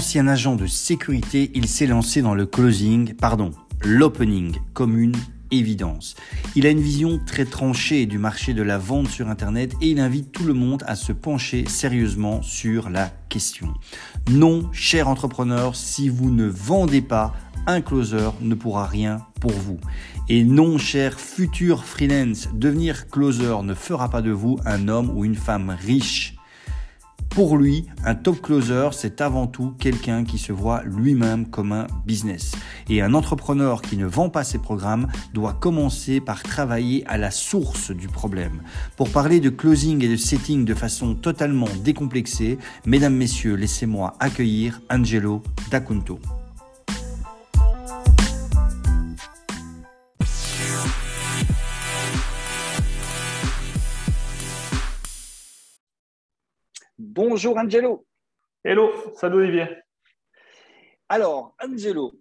Ancien agent de sécurité, il s'est lancé dans le closing, pardon, l'opening, comme une évidence. Il a une vision très tranchée du marché de la vente sur Internet et il invite tout le monde à se pencher sérieusement sur la question. Non, cher entrepreneur, si vous ne vendez pas, un closer ne pourra rien pour vous. Et non, cher futur freelance, devenir closer ne fera pas de vous un homme ou une femme riche. Pour lui, un top closer, c'est avant tout quelqu'un qui se voit lui-même comme un business. Et un entrepreneur qui ne vend pas ses programmes doit commencer par travailler à la source du problème. Pour parler de closing et de setting de façon totalement décomplexée, mesdames, messieurs, laissez-moi accueillir Angelo D'Acunto. Bonjour Angelo. Hello, salut Olivier. Alors, Angelo,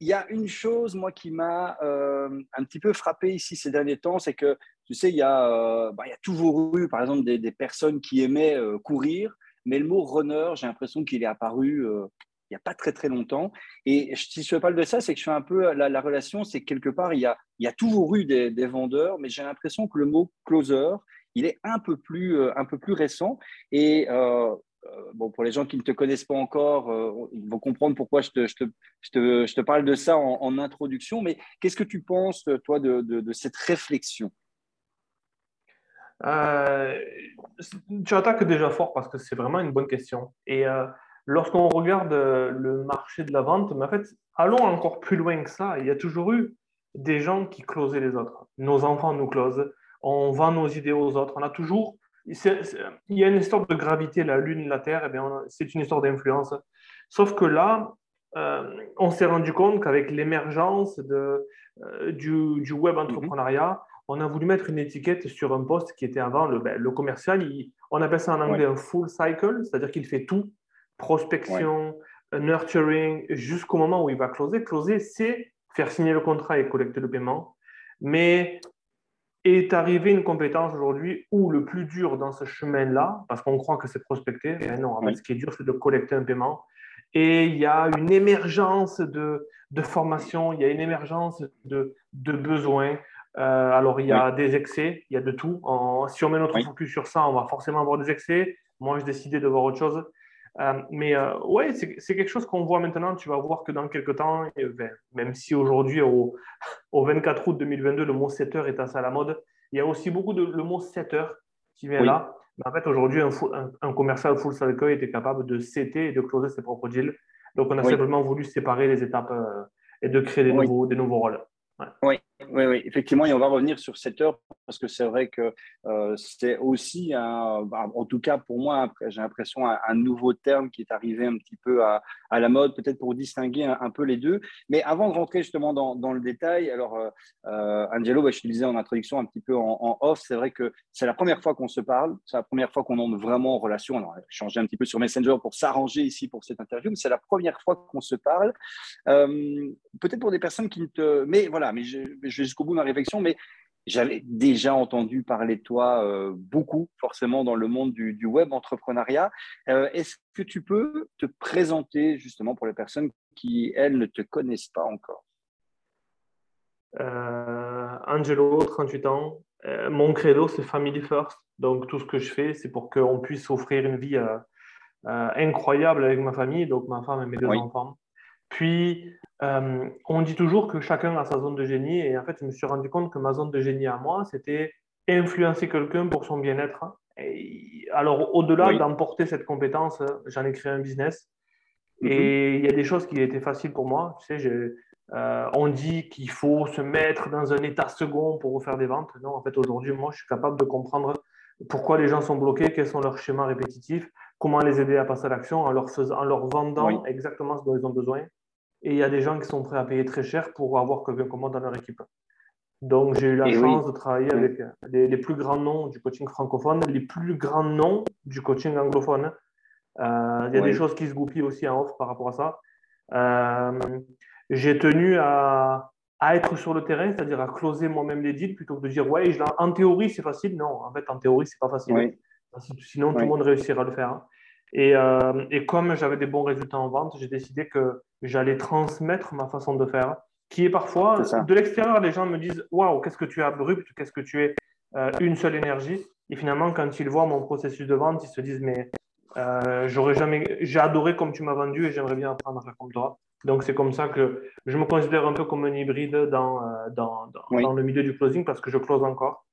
il y a une chose, moi, qui m'a euh, un petit peu frappé ici ces derniers temps, c'est que, tu sais, il y, a, euh, bah, il y a toujours eu, par exemple, des, personnes qui aimaient euh, courir, mais le mot runner, j'ai l'impression qu'il est apparu il n'y a pas très très longtemps. Et si je parle de ça, c'est que je fais un peu la, relation, c'est que quelque part, il y a, il y a toujours eu des, des vendeurs, mais j'ai l'impression que le mot closer, il est un peu plus, euh, un peu plus récent. Et euh, euh, bon, pour les gens qui ne te connaissent pas encore, ils vont comprendre pourquoi je te, je te, je te, je te parle de ça en, introduction. Mais qu'est-ce que tu penses, toi, de, cette réflexion? Tu attaques déjà fort parce que c'est vraiment une bonne question. Et lorsqu'on regarde le marché de la vente, en fait, allons encore plus loin que ça. Il y a toujours eu des gens qui closaient les autres. Nos enfants nous closent, on vend nos idées aux autres. On a toujours. il y a une histoire de gravité, la Lune, la Terre, eh c'est une histoire d'influence. Sauf que là, euh, on s'est rendu compte qu'avec l'émergence euh, du, web entrepreneuriat, on a voulu mettre une étiquette sur un poste qui était avant le, ben, le commercial. on appelle ça en anglais un full cycle, c'est-à-dire qu'il fait tout prospection, nurturing, jusqu'au moment où il va closer. Closer, c'est faire signer le contrat et collecter le paiement. Mais est arrivé une compétence aujourd'hui où le plus dur dans ce chemin-là, parce qu'on croit que c'est prospecter, mais non, ce qui est dur, c'est de collecter un paiement. Et il y a une émergence de, de formation, il y a une émergence de, de besoins. Euh, alors, il y a des excès, il y a de tout. si on met notre focus sur ça, on va forcément avoir des excès. Moi, j'ai décidé de voir autre chose. Euh, mais euh, ouais, c'est quelque chose qu'on voit maintenant. Tu vas voir que dans quelques temps, ben, même si aujourd'hui, au, au, 24 août 2022, le mot setter est assez à la mode, il y a aussi beaucoup de le mot setter qui vient là. Mais en fait, aujourd'hui, un, un, commercial full cycle était capable de setter et de closer ses propres deals. Donc, on a simplement voulu séparer les étapes euh, et de créer des, nouveaux, des nouveaux rôles. Oui, oui, oui, effectivement, et on va revenir sur cette heure parce que c'est vrai que euh, c'est aussi, bah, en tout cas pour moi, j'ai l'impression, un, nouveau terme qui est arrivé un petit peu à, la mode, peut-être pour distinguer un, peu les deux. Mais avant de rentrer justement dans, le détail, alors euh, euh Angelo, bah, je te disais en introduction un petit peu en, off, c'est vrai que c'est la première fois qu'on se parle, c'est la première fois qu'on entre vraiment en relation. On a changé un petit peu sur Messenger pour s'arranger ici pour cette interview, mais c'est la première fois qu'on se parle. Euh, peut-être pour des personnes qui ne te... Mais voilà, mais je vais jusqu'au bout de ma réflexion, mais j'avais déjà entendu parler de toi euh, beaucoup, forcément, dans le monde du, web entrepreneuriat. Euh, est-ce que tu peux te présenter justement pour les personnes qui, elles, ne te connaissent pas encore? Euh, Angelo, 38 ans. mon credo, c'est Family First. Donc, tout ce que je fais, c'est pour qu'on puisse offrir une vie incroyable avec ma famille, donc ma femme et mes deux enfants. Puis, euh, on dit toujours que chacun a sa zone de génie. Et en fait, je me suis rendu compte que ma zone de génie à moi, c'était influencer quelqu'un pour son bien-être. alors, au-delà d'emporter cette compétence, j'en ai créé un business. Mhm. Et il y a des choses qui étaient faciles pour moi. Tu sais, euh, on dit qu'il faut se mettre dans un état second pour faire des ventes. Non, en fait, aujourd'hui, moi, je suis capable de comprendre pourquoi les gens sont bloqués, quels sont leurs schémas répétitifs, comment les aider à passer à l'action en leur, faisant, en leur vendant exactement ce dont ils ont besoin. Et il y a des gens qui sont prêts à payer très cher pour avoir quelqu'un comme moi dans leur équipe. Donc, j'ai eu la chance de travailler avec les, plus grands noms du coaching francophone, les plus grands noms du coaching anglophone. Euh, il y a des choses qui se goupillent aussi en off par rapport à ça. Euh, j'ai tenu à, à, être sur le terrain, c'est-à-dire à closer moi-même les deals plutôt que de dire ouais, en théorie c'est facile. Non, en fait, en théorie c'est pas facile. Sinon, tout le monde réussira à le faire. Et, euh, et comme j'avais des bons résultats en vente, j'ai décidé que j'allais transmettre ma façon de faire, qui est parfois, de l'extérieur, les gens me disent Waouh, qu'est-ce que tu es abrupt, qu'est-ce que tu es euh, une seule énergie. Et finalement, quand ils voient mon processus de vente, ils se disent Mais euh, j'aurais jamais, j'ai adoré comme tu m'as vendu et j'aimerais bien apprendre à faire comme toi. Donc, c'est comme ça que je me considère un peu comme un hybride dans, euh, dans, dans, le milieu du closing parce que je close encore.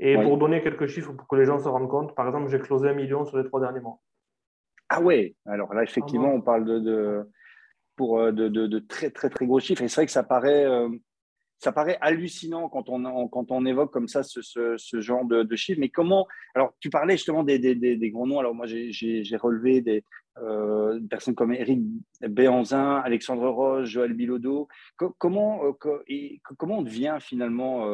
Et pour donner quelques chiffres pour que les gens se rendent compte, par exemple, j'ai closé un million sur les trois derniers mois. Ah ouais, alors là, effectivement, on parle de, de pour, euh, de, très, très, très gros chiffres. Et c'est vrai que ça paraît, euh, ça paraît hallucinant quand on, quand on évoque comme ça ce, ce, genre de, chiffres. Mais comment Alors, tu parlais justement des, des, des, gros noms. Alors, moi, j'ai relevé des euh, personnes comme Eric Béanzin, Alexandre Roche, Joël Bilodeau. comment, comment on devient finalement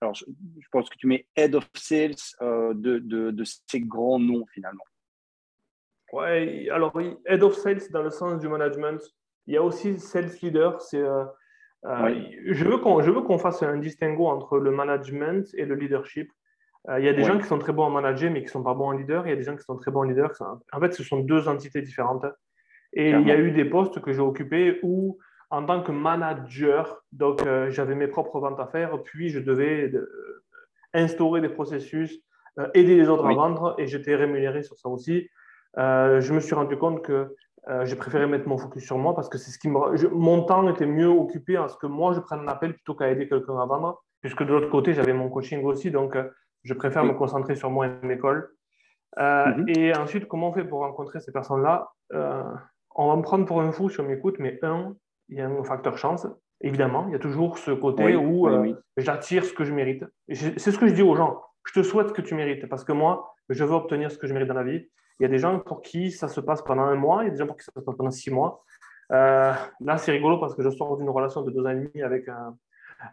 Alors, je, je, pense que tu mets Head of Sales de ces grands noms finalement. Ouais, alors head of sales dans le sens du management. Il y a aussi sales leader. C'est, euh, euh, Je veux qu'on, fasse un distinguo entre le management et le leadership. Euh, il y a des gens qui sont très bons en manager mais qui ne sont pas bons en leader. Il y a des gens qui sont très bons en leader. En fait, ce sont deux entités différentes. Et il y a eu des postes que j'ai occupés où, en tant que manager, donc j'avais mes propres ventes à faire, puis je devais instaurer des processus, aider les autres à vendre, et j'étais rémunéré sur ça aussi. Je me suis rendu compte que euh, j'ai préféré mettre mon focus sur moi parce que c'est ce qui me. mon temps était mieux occupé à ce que moi je prenne un appel plutôt qu'à aider quelqu'un à vendre, puisque de l'autre côté j'avais mon coaching aussi, donc euh, je préfère me concentrer sur moi et l'école. Mhm. Et ensuite, comment on fait pour rencontrer ces personnes-là? On va me prendre pour un fou si on m'écoute, mais un, il y a un facteur chance. Évidemment, il y a toujours ce côté où j'attire ce que je mérite. C'est ce que je dis aux gens. Je te souhaite ce que tu mérites parce que moi, je veux obtenir ce que je mérite dans la vie. Il y a des gens pour qui ça se passe pendant un mois, il y a des gens pour qui ça se passe pendant six mois. Euh, là, c'est rigolo parce que je sors d'une relation de deux ans et demi avec un,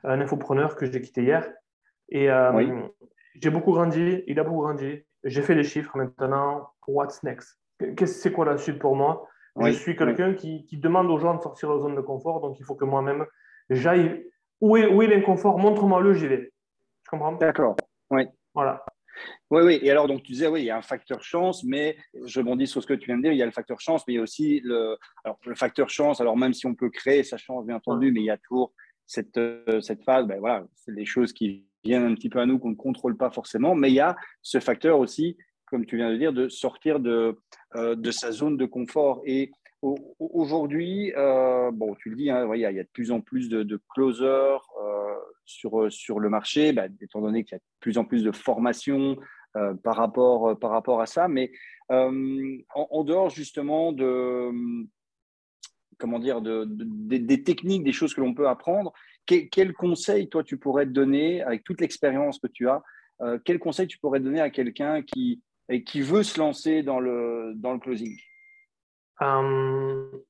infopreneur que j'ai quitté hier. Et euh, j'ai beaucoup grandi, il a beaucoup grandi. J'ai fait les chiffres maintenant. What's next? C'est quoi la suite pour moi? Je suis quelqu'un qui, demande aux gens de sortir de leur zone de confort, donc il faut que moi-même j'aille. Où est, où est l'inconfort Montre-moi-le, j'y vais. Tu comprends? D'accord. Oui. Voilà. Oui, oui. Et alors, donc, tu disais, oui, il y a un facteur chance, mais je rebondis sur ce que tu viens de dire, il y a le facteur chance, mais il y a aussi le, alors, le facteur chance. Alors, même si on peut créer sa chance, bien entendu, mais il y a toujours cette, euh, cette phase, ben voilà, c'est des choses qui viennent un petit peu à nous, qu'on ne contrôle pas forcément, mais il y a ce facteur aussi, comme tu viens de dire, de sortir de, euh, de sa zone de confort. Et aujourd'hui, euh, bon, tu le dis, hein, il, y a, de plus en plus de, closers sur, sur le marché, ben, étant donné qu'il y a de plus en plus de formations, euh, par, rapport, euh, par rapport à ça. Mais euh, en, dehors justement de, comment dire, de, des techniques, des choses que l'on peut apprendre, quel, quel, conseil, toi, tu pourrais te donner, avec toute l'expérience que tu as, quel conseil tu pourrais donner à quelqu'un qui, qui veut se lancer dans le, dans le closing? Je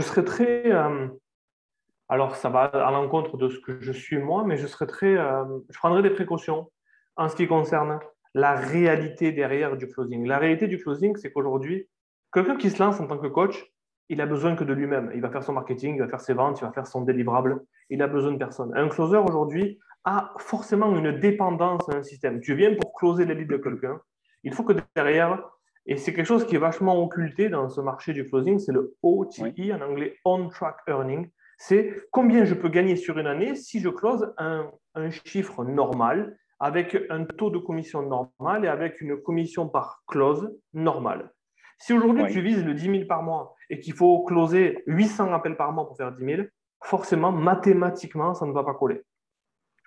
serais très. alors, ça va à l'encontre de ce que je suis moi, mais je serais très. je prendrais des précautions en ce qui concerne la réalité derrière du closing. La réalité du closing, c'est qu'aujourd'hui, quelqu'un qui se lance en tant que coach, il a besoin que de lui-même. Il va faire son marketing, il va faire ses ventes, il va faire son délivrable. Il a besoin de personne. Un closer aujourd'hui a forcément une dépendance à un système. Tu viens pour closer les leads de quelqu'un. Il faut que derrière, et c'est quelque chose qui est vachement occulté dans ce marché du closing, c'est le OTE, en anglais On Track Earning. C'est combien je peux gagner sur une année si je close un, un chiffre normal avec un taux de commission normal et avec une commission par clause normale. Si aujourd'hui tu vises le 10 000 par mois et qu'il faut closer 800 appels par mois pour faire 10 000, forcément, mathématiquement, ça ne va pas coller.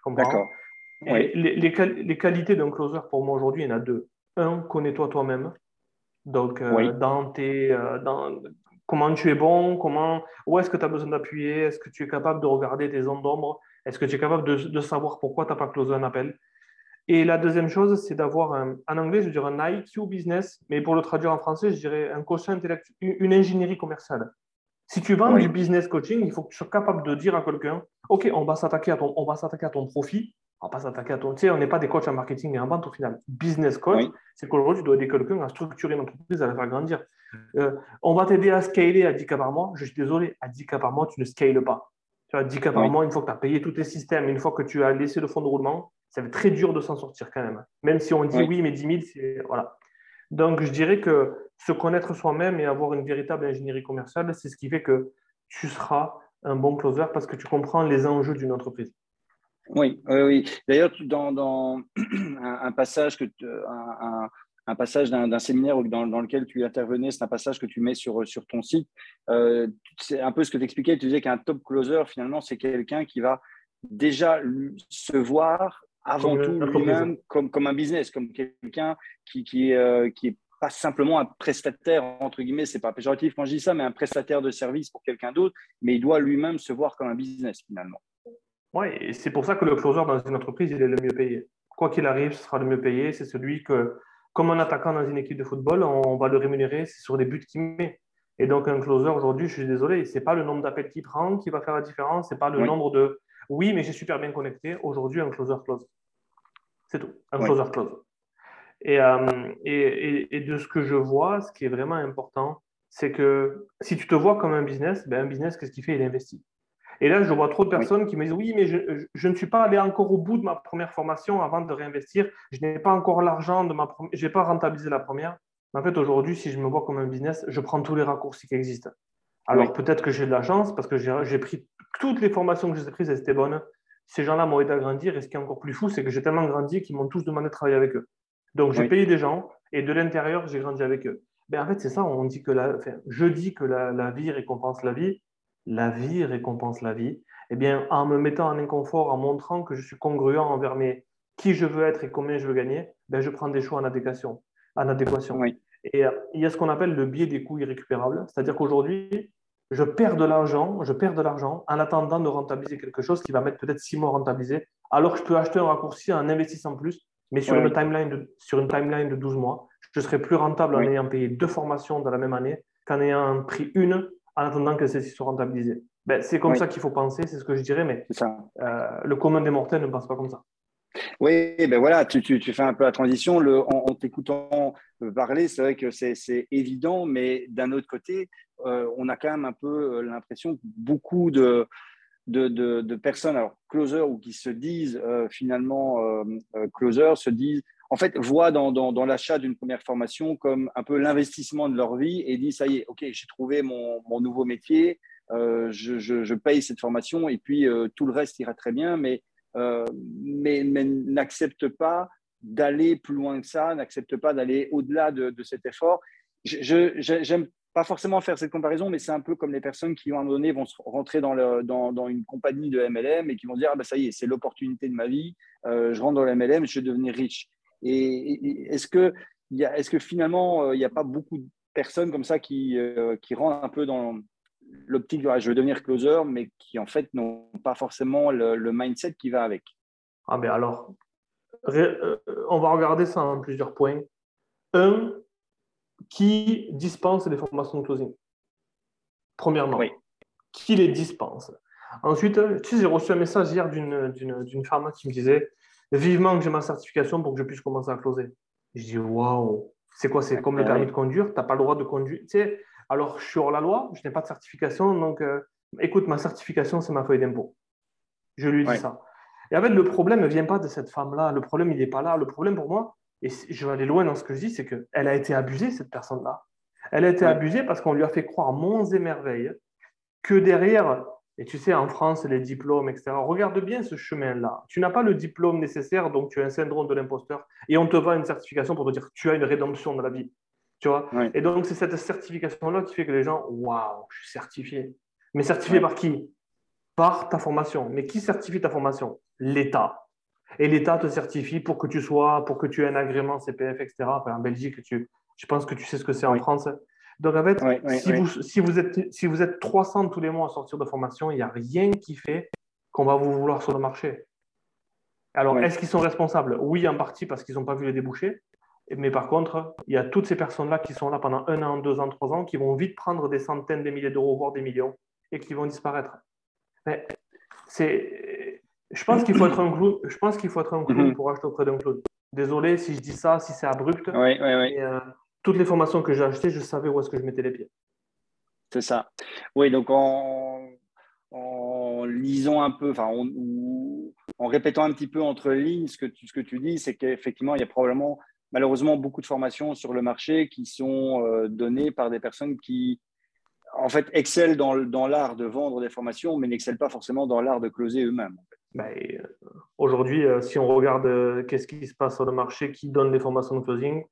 D'accord. Les, les, qualités d'un closer pour moi aujourd'hui, il y en a deux. Un, connais-toi toi-même. Donc, euh, dans tes, euh, dans, comment tu es bon, comment, où est-ce que tu as besoin d'appuyer, est-ce que tu es capable de regarder tes zones d'ombre, est-ce que tu es capable de, de savoir pourquoi tu n'as pas closé un appel? Et la deuxième chose, c'est d'avoir, un, en anglais, je dirais un IQ business, mais pour le traduire en français, je dirais un quotient intellectuel, une ingénierie commerciale. Si tu vends du business coaching, il faut que tu sois capable de dire à quelqu'un, OK, on va s'attaquer à ton, on va s'attaquer à ton profit, on va pas s'attaquer à ton, tu sais, on n'est pas des coachs en marketing et en vente au final. Business coach, c'est qu'aujourd'hui, tu dois aider quelqu'un à structurer une entreprise, à la faire grandir. Euh, on va t'aider à scaler à 10 cas par mois. Je suis désolé, à 10 cas par mois, tu ne scales pas. Tu as 10 cas par mois, une fois que tu as payé tous tes systèmes, une fois que tu as laissé le fonds de roulement, ça va très dur de s'en sortir quand même. Même si on dit oui, mais 10 000, c'est. Voilà. Donc, je dirais que se connaître soi-même et avoir une véritable ingénierie commerciale, c'est ce qui fait que tu seras un bon closer parce que tu comprends les enjeux d'une entreprise. Oui, oui, oui. D'ailleurs, dans, un, passage que un, un passage d'un séminaire dans, dans, lequel tu intervenais, c'est un passage que tu mets sur, sur ton site. Euh, c'est un peu ce que tu expliquais. Tu disais qu'un top closer, finalement, c'est quelqu'un qui va déjà se voir avant tout lui-même comme, comme un business, comme quelqu'un qui, qui, euh, qui est pas simplement un prestataire, entre guillemets, c'est pas péjoratif quand je dis ça, mais un prestataire de service pour quelqu'un d'autre, mais il doit lui-même se voir comme un business finalement. Oui, et c'est pour ça que le closer dans une entreprise, il est le mieux payé. Quoi qu'il arrive, ce sera le mieux payé. C'est celui que, comme un attaquant dans une équipe de football, on va le rémunérer, sur les buts qu'il met. Et donc, un closer aujourd'hui, je suis désolé, ce n'est pas le nombre d'appels qu'il prend qui va faire la différence, ce n'est pas le nombre de oui, mais j'ai super bien connecté. Aujourd'hui, un closer close. C'est tout, un closer close. Euh, et, et, de ce que je vois, ce qui est vraiment important, c'est que si tu te vois comme un business, ben un business, qu'est-ce qu'il fait? Il investit. Et là, je vois trop de personnes qui me disent Oui, mais je, je, ne suis pas allé encore au bout de ma première formation avant de réinvestir. Je n'ai pas encore l'argent de ma première. Je n'ai pas rentabilisé la première. Mais en fait, aujourd'hui, si je me vois comme un business, je prends tous les raccourcis qui existent. Alors peut-être que j'ai de la chance parce que j'ai pris toutes les formations que j'ai prises, elles étaient bonnes. Ces gens-là m'ont aidé à grandir. Et ce qui est encore plus fou, c'est que j'ai tellement grandi qu'ils m'ont tous demandé de travailler avec eux. Donc, j'ai payé des gens et de l'intérieur, j'ai grandi avec eux. Mais ben, en fait, c'est ça, on dit que la, je dis que la, vie récompense la vie. La vie récompense la vie. Eh bien, en me mettant en inconfort, en montrant que je suis congruent envers mes, qui je veux être et combien je veux gagner, ben, je prends des choix en adéquation. En adéquation. Et euh, il y a ce qu'on appelle le biais des coûts irrécupérables. C'est-à-dire qu'aujourd'hui, je perds de l'argent, je perds de l'argent en attendant de rentabiliser quelque chose qui va mettre peut-être six mois à rentabiliser, alors que je peux acheter un raccourci en investissant plus mais sur, une timeline de, sur une timeline de 12 mois, je serai plus rentable en ayant payé deux formations dans la même année qu'en ayant pris une en attendant que celle-ci soit rentabilisée. Ben, c'est comme ça qu'il faut penser, c'est ce que je dirais, mais euh, le commun des mortels ne pense pas comme ça. Oui, ben voilà, tu, tu, tu, fais un peu la transition. Le, en, t'écoutant parler, c'est vrai que c'est, évident, mais d'un autre côté, euh, on a quand même un peu euh, l'impression que beaucoup de, de, personnes, alors closer ou qui se disent euh, finalement euh, euh, closer, se disent, en fait, voient dans, l'achat d'une première formation comme un peu l'investissement de leur vie et disent, ça y est, ok, j'ai trouvé mon, nouveau métier, je, paye cette formation et puis tout le reste ira très bien, mais, mais, mais n'accepte pas d'aller plus loin que ça, n'accepte pas d'aller au-delà de, cet effort. J'aime pas forcément faire cette comparaison, mais c'est un peu comme les personnes qui, à un moment donné, vont rentrer dans, une compagnie de MLM et qui vont dire ah ben, ça y est, c'est l'opportunité de ma vie, euh, je rentre dans le MLM, je vais devenir riche. Et, est-ce que, est que finalement, euh, il n'y a pas beaucoup de personnes comme ça qui, euh, qui rentrent un peu dans l'optique de je vais devenir closer, mais qui en fait n'ont pas forcément le, le, mindset qui va avec? Ah, ben alors, on va regarder ça en plusieurs points. Un, qui dispense les formations de closing? Premièrement, qui les dispense? Ensuite, tu sais, j'ai reçu un message hier d'une femme qui me disait vivement que j'ai ma certification pour que je puisse commencer à closer. Je dis waouh, c'est quoi C'est comme le permis de conduire, tu n'as pas le droit de conduire. Tu sais, alors je suis hors la loi, je n'ai pas de certification, donc euh, écoute, ma certification, c'est ma feuille d'impôt. Je lui dis ça. Et en fait, le problème ne vient pas de cette femme-là. Le problème, il n'est pas là. Le problème pour moi, et je vais aller loin dans ce que je dis, c'est qu'elle a été abusée, cette personne-là. Elle a été abusée parce qu'on lui a fait croire monts et merveilles que derrière, et tu sais, en France, les diplômes, etc., regarde bien ce chemin-là. Tu n'as pas le diplôme nécessaire, donc tu as un syndrome de l'imposteur, et on te vend une certification pour te dire que tu as une rédemption dans la vie. Tu vois? Et donc, c'est cette certification-là qui fait que les gens, waouh, je suis certifié. Mais certifié par qui? Par ta formation. Mais qui certifie ta formation? L'État et l'État te certifie pour que tu sois, pour que tu aies un agrément CPF, etc. en Belgique, tu, je pense que tu sais ce que c'est en France. Donc, en fait, si, Vous, si, vous êtes, si vous êtes 300 tous les mois à sortir de formation, il n'y a rien qui fait qu'on va vous vouloir sur le marché. Alors, est-ce qu'ils sont responsables? Oui, en partie parce qu'ils n'ont pas vu les débouchés. Mais par contre, il y a toutes ces personnes-là qui sont là pendant un an, deux ans, trois ans, qui vont vite prendre des centaines de milliers d'euros, voire des millions, et qui vont disparaître. Mais c'est je pense qu'il faut être un clown. Je pense qu'il faut être un clown mhm. pour acheter auprès d'un clown. Désolé si je dis ça, si c'est abrupt. Oui, oui, oui. Euh, toutes les formations que j'ai achetées, je savais où est-ce que je mettais les pieds. C'est ça. Oui, donc en, lisant un peu, enfin, en, répétant un petit peu entre lignes ce que tu, ce que tu dis, c'est qu'effectivement, il y a probablement malheureusement beaucoup de formations sur le marché qui sont euh, données par des personnes qui, en fait, excellent dans, dans l'art de vendre des formations, mais n'excellent pas forcément dans l'art de closer eux-mêmes. Ben, euh, aujourd'hui, euh, si on regarde qu'est-ce qui se passe sur le marché, qui donne des formations de closing,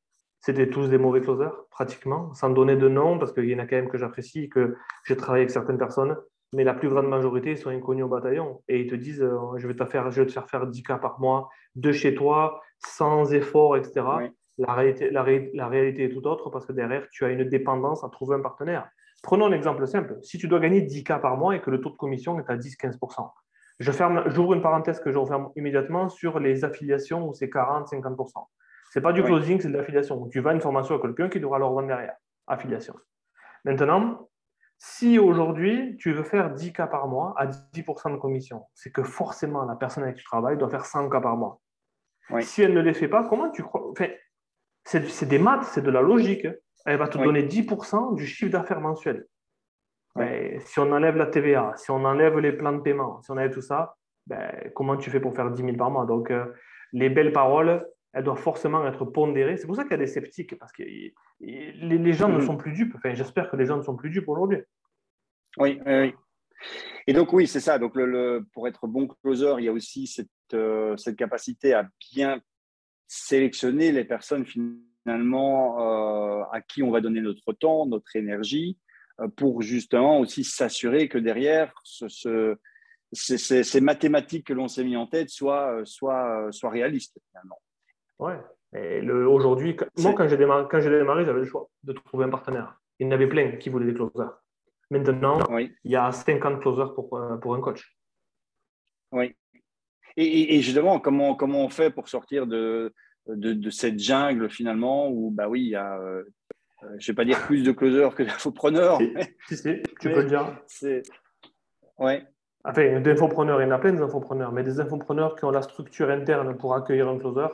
c'était tous des mauvais closers, pratiquement, sans donner de nom, parce qu'il y en a quand même que j'apprécie, que j'ai travaillé avec certaines personnes, mais la plus grande majorité sont inconnus au bataillon. Et ils te disent, je, vais te faire, je vais te faire faire 10 cas par mois de chez toi, sans effort, etc. La, réalité, la, réalité est tout autre parce que derrière, tu as une dépendance à trouver un partenaire. Prenons un exemple simple. Si tu dois gagner 10 cas par mois et que le taux de commission est à 10-15%, je ferme, j'ouvre une parenthèse que je referme immédiatement sur les affiliations où c'est 40-50%. Ce n'est pas du closing, c'est de l'affiliation. Tu vends une formation à quelqu'un qui devra leur vendre derrière. Affiliation. Maintenant, si aujourd'hui tu veux faire 10 cas par mois à 10% de commission, c'est que forcément la personne avec qui tu travailles doit faire 100 cas par mois. Si elle ne les fait pas, comment tu crois enfin, C'est des maths, c'est de la logique. Elle va te donner 10% du chiffre d'affaires mensuel. Ben, si on enlève la TVA, si on enlève les plans de paiement, si on enlève tout ça, ben, comment tu fais pour faire 10 000 par mois? Donc, euh, les belles paroles, elles doivent forcément être pondérées. C'est pour ça qu'il y a des sceptiques, parce que les, gens ne mm-hmm. sont plus dupes. Enfin, j'espère que les gens ne sont plus dupes aujourd'hui. Oui, oui. Et donc, oui, c'est ça. Donc, le, pour être bon closer, il y a aussi cette, euh, cette capacité à bien sélectionner les personnes finalement euh, à qui on va donner notre temps, notre énergie, euh, pour justement aussi s'assurer que derrière, ce, ces, mathématiques que l'on s'est mis en tête soient, soient, soient réalistes finalement. Ouais. Et aujourd'hui, moi, quand j'ai démarré, quand j'ai démarré, j'avais le choix de trouver un partenaire. Il y en avait plein qui voulaient des closers. Maintenant, il y a 50 closers pour, euh, pour un coach. Oui. Et, et, justement, comment, comment on fait pour sortir de, de, cette jungle finalement où, bah oui, il y a, euh, je ne vais pas dire plus de closers que d'infopreneurs. Si, si, tu peux le dire. C'est... Ouais. Enfin, d'infopreneurs, il y en a plein d'infopreneurs, mais des infopreneurs qui ont la structure interne pour accueillir un closer,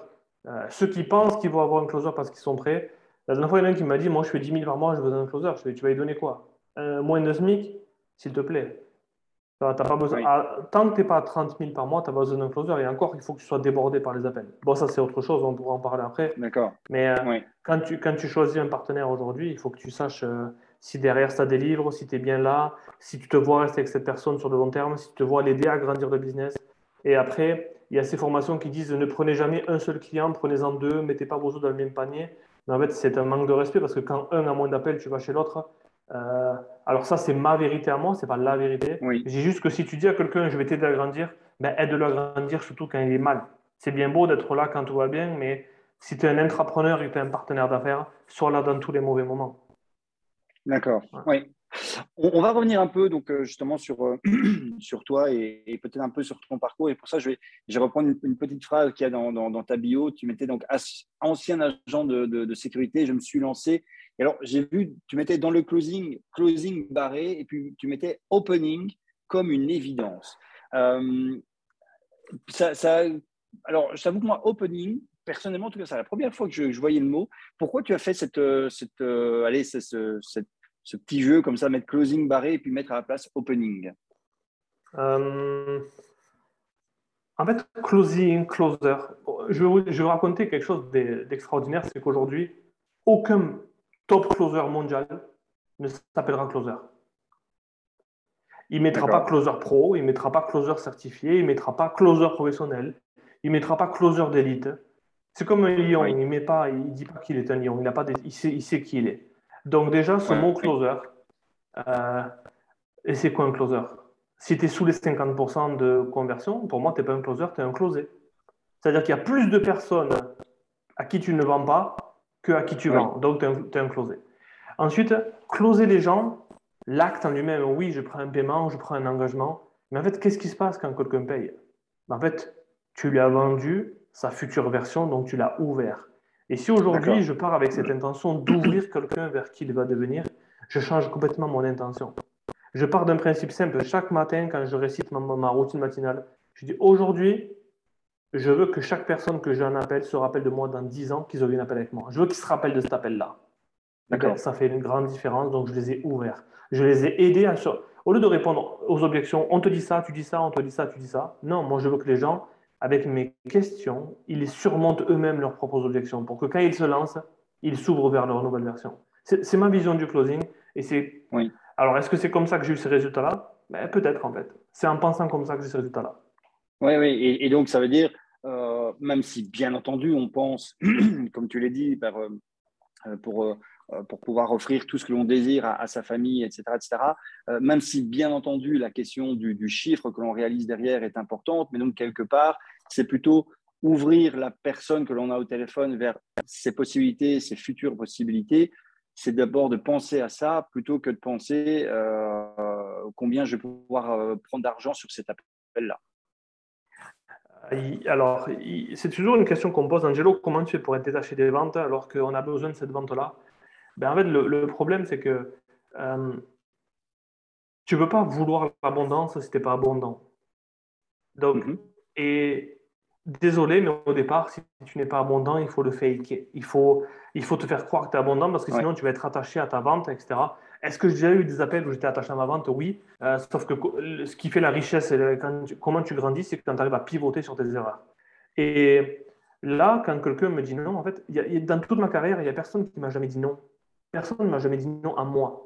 euh, ceux qui pensent qu'ils vont avoir un closer parce qu'ils sont prêts. La dernière fois, il y en a un qui m'a dit Moi, je fais 10 000 par mois, je veux un closer. Je fais Tu vas lui donner quoi? Moins de SMIC, s'il te plaît. As pas besoin, ah, tant que tu n'es pas à 30 000 par mois, tu n'as pas besoin d'un closer. Et encore, il faut que tu sois débordé par les appels. Bon, ça, c'est autre chose, on pourra en parler après. D'accord. Mais euh, quand, tu, quand tu choisis un partenaire aujourd'hui, il faut que tu saches euh, si derrière ça délivre, si tu es bien là, si tu te vois rester avec cette personne sur le long terme, si tu te vois l'aider à grandir le business. Et après, il y a ces formations qui disent ne prenez jamais un seul client, prenez-en deux, mettez pas vos œufs dans le même panier. Mais en fait, c'est un manque de respect parce que quand un a moins d'appels, tu vas chez l'autre. Euh, alors ça, c'est ma vérité à moi, c'est pas la vérité. J'ai juste que si tu dis à quelqu'un je vais t'aider à grandir, ben, aide-le à grandir surtout quand il est mal. C'est bien beau d'être là quand tout va bien, mais si tu es un intrapreneur et que tu es un partenaire d'affaires, sois là dans tous les mauvais moments. D'accord. Oui. On, va revenir un peu donc euh, justement sur, euh, sur toi et, peut-être un peu sur ton parcours. Et pour ça, je vais, je reprendre une, petite phrase qu'il y a dans, dans, ta bio. Tu mettais donc ancien agent de, sécurité. Je me suis lancé. Et alors, j'ai vu, tu mettais dans le closing, closing barré, et puis tu mettais opening comme une évidence. Euh, ça, ça, alors, je t'avoue que moi, opening, personnellement, en tout cas, c'est la première fois que je, voyais le mot. Pourquoi tu as fait cette, cette, allez, cette ce petit jeu comme ça, mettre closing barré et puis mettre à la place opening euh, En fait, closing, closer. Je vais, vous, je vais raconter quelque chose d'extraordinaire, c'est qu'aujourd'hui, aucun top closer mondial ne s'appellera closer. Il ne mettra pas closer pro, il ne mettra pas closer certifié, il ne mettra pas closer professionnel, il ne mettra pas closer d'élite. C'est comme un lion, il ne dit pas qu'il est un lion, il, pas il, sait, il sait qui il est. Donc déjà, ce mot closer, euh, et c'est quoi un closer? Si tu es sous les 50% de conversion, pour moi, tu n'es pas un closer, tu es un closé. C'est-à-dire qu'il y a plus de personnes à qui tu ne vends pas que à qui tu vends. Donc, tu es, un closé. Ensuite, closer les gens, l'acte en lui-même, oui, je prends un paiement, je prends un engagement. Mais en fait, qu'est-ce qui se passe quand quelqu'un paye? En fait, tu lui as vendu sa future version, donc tu l'as ouvert. Et si aujourd'hui je pars avec cette intention d'ouvrir quelqu'un vers qui il va devenir, je change complètement mon intention. Je pars d'un principe simple. Chaque matin, quand je récite ma, routine matinale, je dis aujourd'hui, je veux que chaque personne que j'ai un appel se rappelle de moi dans 10 ans qu'ils ont eu un appel avec moi. Je veux qu'ils se rappellent de cet appel-là. D'accord Ça fait une grande différence, donc je les ai ouverts. Je les ai aidés à. Au lieu de répondre aux objections, on te dit ça, tu dis ça, on te dit ça, tu dis ça. Non, moi je veux que les gens avec mes questions, ils surmontent eux-mêmes leurs propres objections pour que quand ils se lancent, ils s'ouvrent vers leur nouvelle version. C'est ma vision du closing. Et c'est. Oui. Alors, est-ce que c'est comme ça que j'ai eu ces résultats-là? Ben, Peut-être, en fait. C'est en pensant comme ça que j'ai ces résultats-là. Oui, oui. Et, donc, ça veut dire, euh, même si, bien entendu, on pense, comme tu l'as dit, euh, pour, euh, pour pouvoir offrir tout ce que l'on désire à, sa famille, etc., etc., même si, bien entendu, la question du, chiffre que l'on réalise derrière est importante, mais donc, quelque part, c'est plutôt ouvrir la personne que l'on a au téléphone vers ses possibilités, ses futures possibilités, c'est d'abord de penser à ça plutôt que de penser euh, combien je vais pouvoir euh, prendre d'argent sur cet appel-là. Alors, c'est toujours une question qu'on pose, Angelo, comment tu fais pour être détaché des ventes alors qu'on a besoin de cette vente-là? Ben, En fait, le, problème, c'est que euh, tu ne peux pas vouloir l'abondance si tu n'es pas abondant. Donc, mm-hmm. et désolé, mais au départ, si tu n'es pas abondant, il faut le faker. Il faut, il faut te faire croire que tu es abondant parce que sinon, tu vas être attaché à ta vente, etc. Est-ce que j'ai déjà eu des appels où j'étais attaché à ma vente? Oui. Euh, sauf que ce qui fait la richesse et comment tu grandis, c'est que quand tu arrives à pivoter sur tes erreurs. Et là, quand quelqu'un me dit non, en fait, dans toute ma carrière, il n'y a personne qui m'a jamais dit non. Personne ne m'a jamais dit non à moi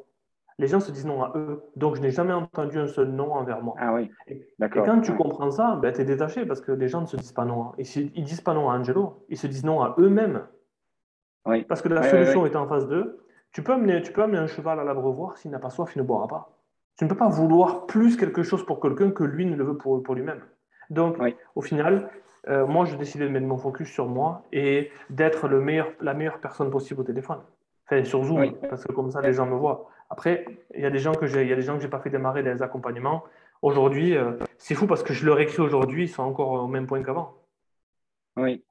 les gens se disent non à eux. Donc, je n'ai jamais entendu un seul non envers moi. Ah oui, d'accord. Et quand tu comprends ça, ben, tu es détaché parce que les gens ne se disent pas non. Ils ne disent pas non à Angelo, ils se disent non à eux-mêmes. Oui. Parce que la solution est en face d'eux. Tu peux, amener, tu peux amener un cheval à l'abreuvoir, s'il n'a pas soif, il ne boira pas. Tu ne peux pas vouloir plus quelque chose pour quelqu'un que lui ne le veut pour, pour lui-même. Donc, au final, euh, moi, je décidé de mettre mon focus sur moi et d'être meilleur, la meilleure personne possible au téléphone. Enfin, sur Zoom, parce que comme ça, les gens me voient. Après, il y a des gens que j'ai, il y a des gens que j'ai pas fait démarrer des accompagnements. Aujourd'hui, euh, c'est fou parce que je leur écris aujourd'hui, ils sont encore au même point qu'avant. Oui.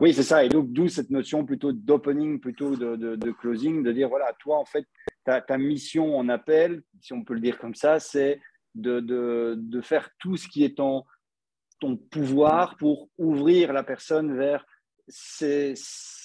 Oui, c'est ça. Et donc, d'où cette notion plutôt d'opening, plutôt de, closing, de dire voilà, toi, en fait, ta, ta, mission en appel, si on peut le dire comme ça, c'est de, de, faire tout ce qui est en ton pouvoir pour ouvrir la personne vers ses,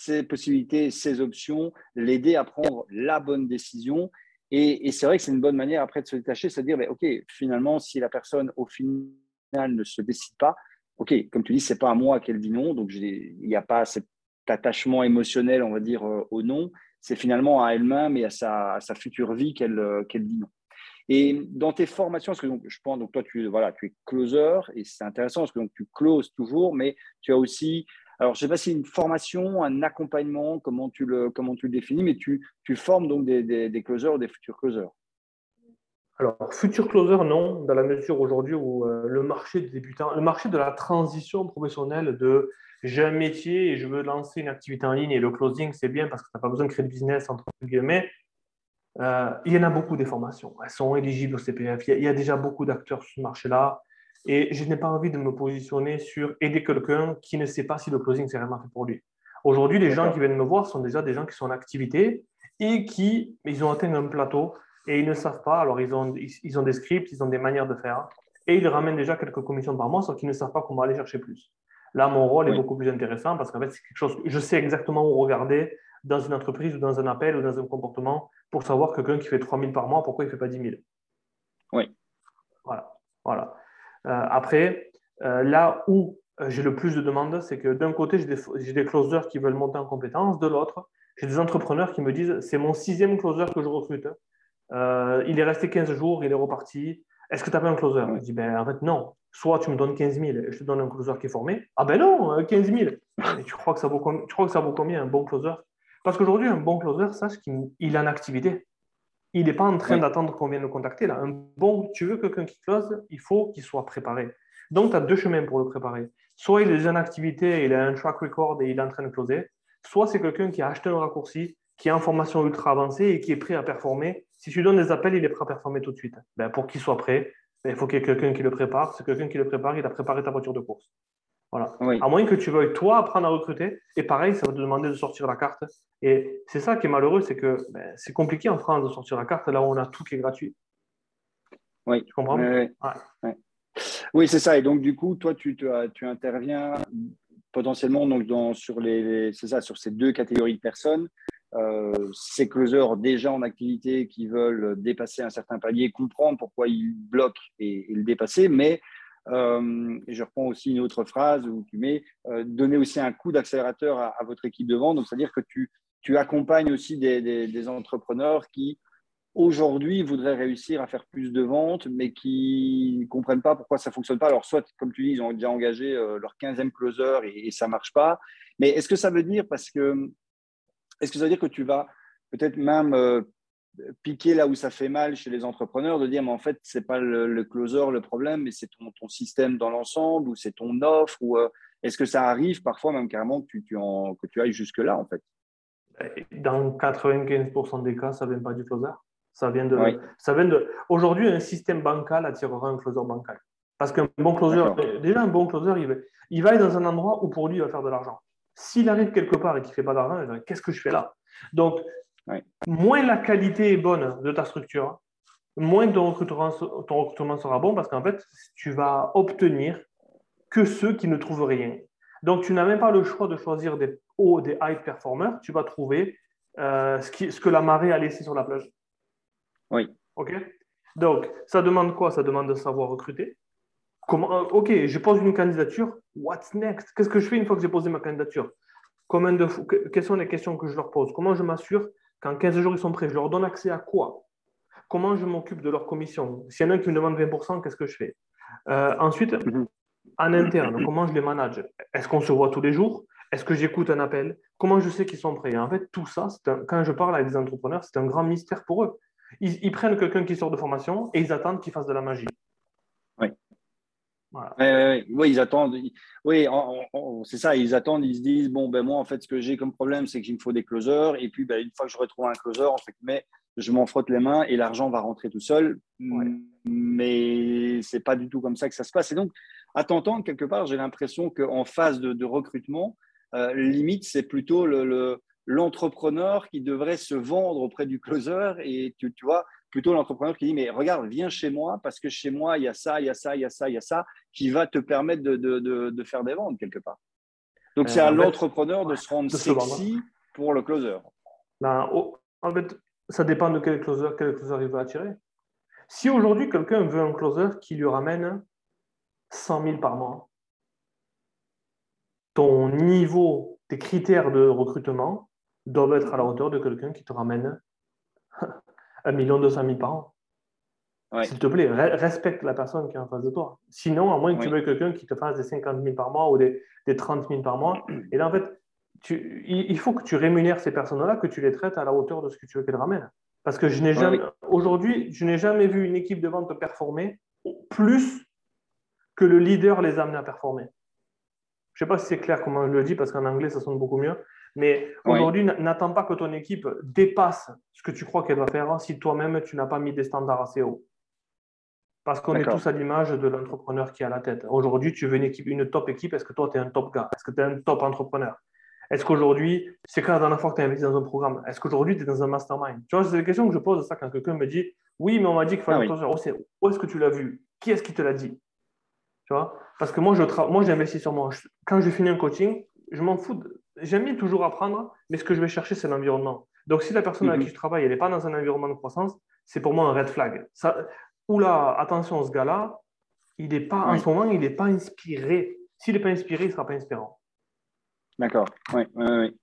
ses possibilités, ses options, l'aider à prendre la bonne décision et, c'est vrai que c'est une bonne manière après de se détacher, c'est de dire, ben, OK, finalement, si la personne au final ne se décide pas, OK, comme tu dis, c'est pas à moi qu'elle dit non, donc il n'y a pas cet attachement émotionnel, on va dire, euh, au non, c'est finalement à elle-même et à sa, sa future vie qu'elle euh, qu'elle dit non. Et dans tes formations, parce que donc, je pense, donc toi, tu, voilà, tu es closer, et c'est intéressant parce que donc, tu closes toujours, mais tu as aussi alors, je ne sais pas si une formation, un accompagnement, comment tu le, comment tu le définis, mais tu, tu formes donc des, des, closers ou des futurs closers. Alors, futur closer, non, dans la mesure aujourd'hui où euh, le marché des débutants, le marché de la transition professionnelle de j'ai un métier et je veux lancer une activité en ligne et le closing, c'est bien parce que tu n'as pas besoin de créer de business, entre guillemets. Euh, il y en a beaucoup des formations. Elles sont éligibles au CPF. il y a déjà beaucoup d'acteurs sur ce marché-là. Et je n'ai pas envie de me positionner sur aider quelqu'un qui ne sait pas si le closing c'est vraiment fait pour lui. Aujourd'hui, les gens qui viennent me voir sont déjà des gens qui sont en activité et qui ils ont atteint un plateau et ils ne savent pas. Alors, ils ont, ils ont des scripts, ils ont des manières de faire et ils ramènent déjà quelques commissions par mois, sauf qu'ils ne savent pas comment aller chercher plus. Là, mon rôle est beaucoup plus intéressant parce qu'en fait, c'est quelque chose, je sais exactement où regarder dans une entreprise ou dans un appel ou dans un comportement pour savoir quelqu'un qui fait 3 000 par mois, pourquoi il ne fait pas 10 000. Oui. Voilà. Voilà. Euh, après, euh, là où euh, j'ai le plus de demandes, c'est que d'un côté, j'ai des, des, closers qui veulent monter en compétence, de l'autre, j'ai des entrepreneurs qui me disent c'est mon sixième closer que je recrute. il est resté 15 jours, il est reparti. Est-ce que tu as pas un closer Je dis ben, en fait, non. Soit tu me donnes 15 000 et je te donne un closer qui est formé. Ah ben non, 15 000. Et tu crois que ça vaut, tu crois que ça vaut combien un bon closer Parce qu'aujourd'hui, un bon closer, sache qu'il est en activité il n'est pas en train d'attendre qu'on vienne le contacter. Là. Un bon, tu veux quelqu'un qui close, il faut qu'il soit préparé. Donc, tu as deux chemins pour le préparer. Soit il est déjà en activité, il a un track record et il est en train de closer. Soit c'est quelqu'un qui a acheté un raccourci, qui a une formation ultra avancée et qui est prêt à performer. Si tu lui donnes des appels, il est prêt à performer tout de suite. Ben, pour qu'il soit prêt, ben, il faut qu'il y ait quelqu'un qui le prépare. C'est quelqu'un qui le prépare, il a préparé ta voiture de course. Voilà. À moins que tu veuilles, toi, apprendre à recruter. Et pareil, ça va te demander de sortir la carte. Et c'est ça qui est malheureux, c'est que ben, c'est compliqué en France de sortir la carte là où on a tout qui est gratuit. Oui. Tu comprends? Oui, c'est ça. Et donc, du coup, toi, tu, tu interviens potentiellement donc, dans, sur, les, ça, sur ces deux catégories de personnes. Euh, ces closers déjà en activité qui veulent dépasser un certain palier, comprendre pourquoi ils bloquent et, et le dépasser, mais et je reprends aussi une autre phrase où tu mets donner aussi un coup d'accélérateur à, votre équipe de vente. Donc, c'est-à-dire que tu, accompagnes aussi des, des entrepreneurs qui aujourd'hui voudraient réussir à faire plus de ventes, mais qui ne comprennent pas pourquoi ça ne fonctionne pas. Alors, soit, comme tu dis, ils ont déjà engagé euh, leur 15e closer et, ça ne marche pas. Mais est-ce que ça veut dire, parce que, est-ce que ça veut dire que tu vas peut-être même euh, piquer là où ça fait mal chez les entrepreneurs, de dire, mais en fait, ce n'est pas le, closer le problème, mais c'est ton, ton, système dans l'ensemble, ou c'est ton offre, ou euh, est-ce que ça arrive parfois même carrément que tu, tu en, que tu ailles jusque-là, en fait? Dans 95% des cas, ça ne vient pas du closer. Ça vient de. Ça vient de. Aujourd'hui, un système bancal attirera un closer bancal. Parce qu'un bon closer, déjà un bon closer, il va, il va aller dans un endroit où pour lui, il va faire de l'argent. S'il arrive quelque part et qu'il ne fait pas d'argent, Qu'est-ce que je fais là? Donc, moins la qualité est bonne de ta structure, moins ton recrutement, ton recrutement sera bon parce qu'en fait, tu vas obtenir que ceux qui ne trouvent rien. Donc, tu n'as même pas le choix de choisir des hauts, des high performers. Tu vas trouver euh, ce, qui, ce que la marée a laissé sur la plage. Oui. OK? Donc, ça demande quoi? Ça demande de savoir recruter. Comment, euh, OK, je pose une candidature. What's next? Qu'est-ce que je fais une fois que j'ai posé ma candidature? Combien de, Quelles sont les questions que je leur pose? Comment je m'assure qu'en 15 jours, ils sont prêts Je leur donne accès à quoi? Comment je m'occupe de leur commission? S'il y en a un qui me demande 20%, qu'est-ce que je fais? Euh, Ensuite, mhm. en interne, comment je les manage? Est-ce qu'on se voit tous les jours? Est-ce que j'écoute un appel? Comment je sais qu'ils sont prêts? En fait, tout ça, quand je parle avec des entrepreneurs, c'est un grand mystère pour eux. Ils, prennent quelqu'un qui sort de formation et ils attendent qu'il fasse de la magie. Oui. oui, ils attendent. Oui, c'est ça. Ils attendent. Ils se disent bon, ben moi, en fait, ce que j'ai comme problème, c'est qu'il me faut des closers. Et puis, ben, une fois que je retrouve un closer, en fait, mais je m'en frotte les mains et l'argent va rentrer tout seul. Mais c'est pas du tout comme ça que ça se passe. Et donc, à t'entendre quelque part, j'ai l'impression qu'en phase de, recrutement, euh, limite, c'est plutôt le l'entrepreneur qui devrait se vendre auprès du closer et tu, tu vois, plutôt l'entrepreneur qui dit mais regarde, viens chez moi parce que chez moi, il y a ça, il y a ça, il y a ça, il y a ça qui va te permettre de, de, de, faire des ventes quelque part. Donc c'est euh, à l'entrepreneur de se rendre sexy pour le closer. Ben, en fait, ça dépend de quel closer, quel closer il veut attirer. Si aujourd'hui quelqu'un veut un closer qui lui ramène 100 000 par mois, ton niveau, tes critères de recrutement doivent être à la hauteur de quelqu'un qui te ramène un million deux cent mille par an. S'il te plaît, respecte la personne qui est en face de toi. Sinon, à moins que tu veuilles quelqu'un qui te fasse des 50 000 par mois ou des, des 30 000 par mois. Et là, en fait, tu, il faut que tu rémunères ces personnes-là, que tu les traites à la hauteur de ce que tu veux qu'elles ramènent. Parce que je n'ai jamais, aujourd'hui, je n'ai jamais vu une équipe de vente performer plus que le leader les amener à performer. Je ne sais pas si c'est clair comment je le dis, parce qu'en anglais, ça sonne beaucoup mieux. Mais aujourd'hui, n'attends pas que ton équipe dépasse ce que tu crois qu'elle doit faire si toi-même, tu n'as pas mis des standards assez hauts. Parce qu'on est tous à l'image de l'entrepreneur qui est à la tête. Aujourd'hui, tu veux une, équipe, une top équipe, est-ce que toi, tu es un top gars? Est-ce que tu es un top entrepreneur? Est-ce qu'aujourd'hui, c'est quand la dernière fois que tu as investi dans un programme Est-ce qu'aujourd'hui, tu es dans un mastermind? Tu vois, c'est des questions que je pose ça quand quelqu'un me dit Oui, mais on m'a dit qu'il fallait ah, oui. Où est-ce que tu l'as vu? Qui est-ce qui te l'a dit? Tu vois? Parce que moi, je moi, j'investis sur moi. Quand je finis un coaching, je m'en fous. J'aime bien toujours apprendre, mais ce que je vais chercher, c'est l'environnement. Donc, si la personne avec mhm. qui je travaille, elle n'est pas dans un environnement de croissance, c'est pour moi un red flag. Ça, oula, attention, ce gars-là, il n'est pas, en ce moment, il n'est pas inspiré. S'il n'est pas inspiré, il ne sera pas inspirant. D'accord, oui, oui,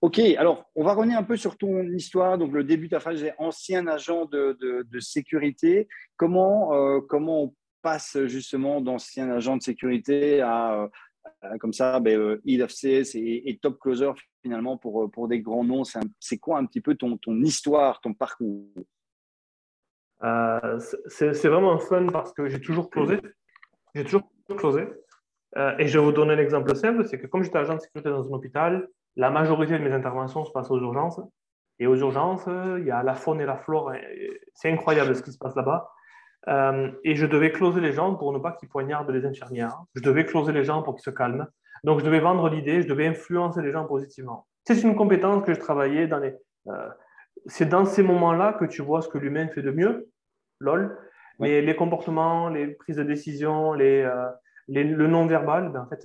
Ok, alors on va revenir un peu sur ton histoire. Donc le début de ta phrase, j'ai ancien agent de, de, sécurité. Comment, euh, comment on passe justement d'ancien agent de sécurité à, euh, comme ça, ben, euh, of CS et, Top Closer, finalement, pour, euh, pour des grands noms, c'est quoi un petit peu ton, ton histoire, ton parcours? C'est vraiment fun parce que j'ai toujours closé. J'ai toujours closé. et je vais vous donner un exemple simple c'est que comme j'étais agent de sécurité dans un hôpital, la majorité de mes interventions se passent aux urgences. Et aux urgences, il y a la faune et la flore. C'est incroyable ce qui se passe là-bas. Euh, et je devais closer les gens pour ne pas qu'ils poignardent les infirmières. Je devais closer les gens pour qu'ils se calment. Donc, je devais vendre l'idée, je devais influencer les gens positivement. C'est une compétence que je travaillais dans les. Euh, c'est dans ces moments-là que tu vois ce que l'humain fait de mieux, lol. Mais les comportements, les prises de décision, les, euh, le non-verbal, ben en fait,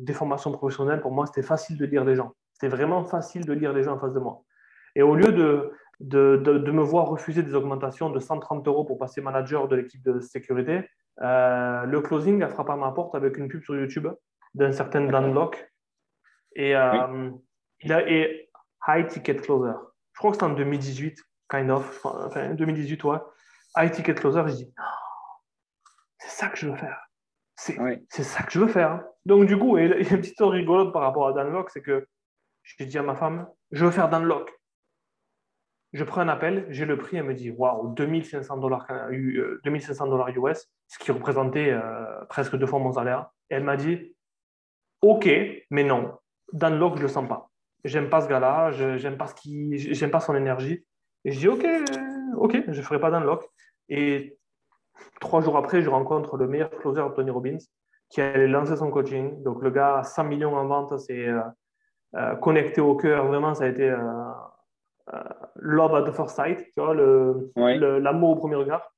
des formations professionnelles, pour moi, c'était facile de lire les gens. C'était vraiment facile de lire les gens en face de moi. Et au lieu de, de, me voir refuser des augmentations de 130 euros pour passer manager de l'équipe de sécurité, Euh, le closing a frappé à ma porte avec une pub sur YouTube d'un certain Dan Locke. Et, euh, il a, et High Ticket Closer. Je crois que c'était en 2018, kind of. Enfin, 2018, ouais. High Ticket Closer, je dis, oh, c'est ça que je veux faire. C'est ça que je veux faire. Donc, du coup, il y a une petite histoire rigolote par rapport à Dan Locke, c'est que j'ai dit à ma femme, je veux faire Dan Locke. Je prends un appel, j'ai le prix, elle me dit Waouh, 2500 dollars US, ce qui représentait euh, presque deux fois mon salaire. Elle m'a dit Ok, mais non, Dan Locke, je ne le sens pas. J'aime pas ce gars-là, j'aime pas, ce pas son énergie. Je dis Ok, ok, je ferai pas Dan Locke. Et trois jours après, je rencontre le meilleur closer, Tony Robbins, qui allait lancer son coaching. Donc le gars, 100 millions en vente, c'est euh, euh, connecté au cœur. Vraiment, ça a été euh, love at the first sight, tu vois, l'amour au premier regard.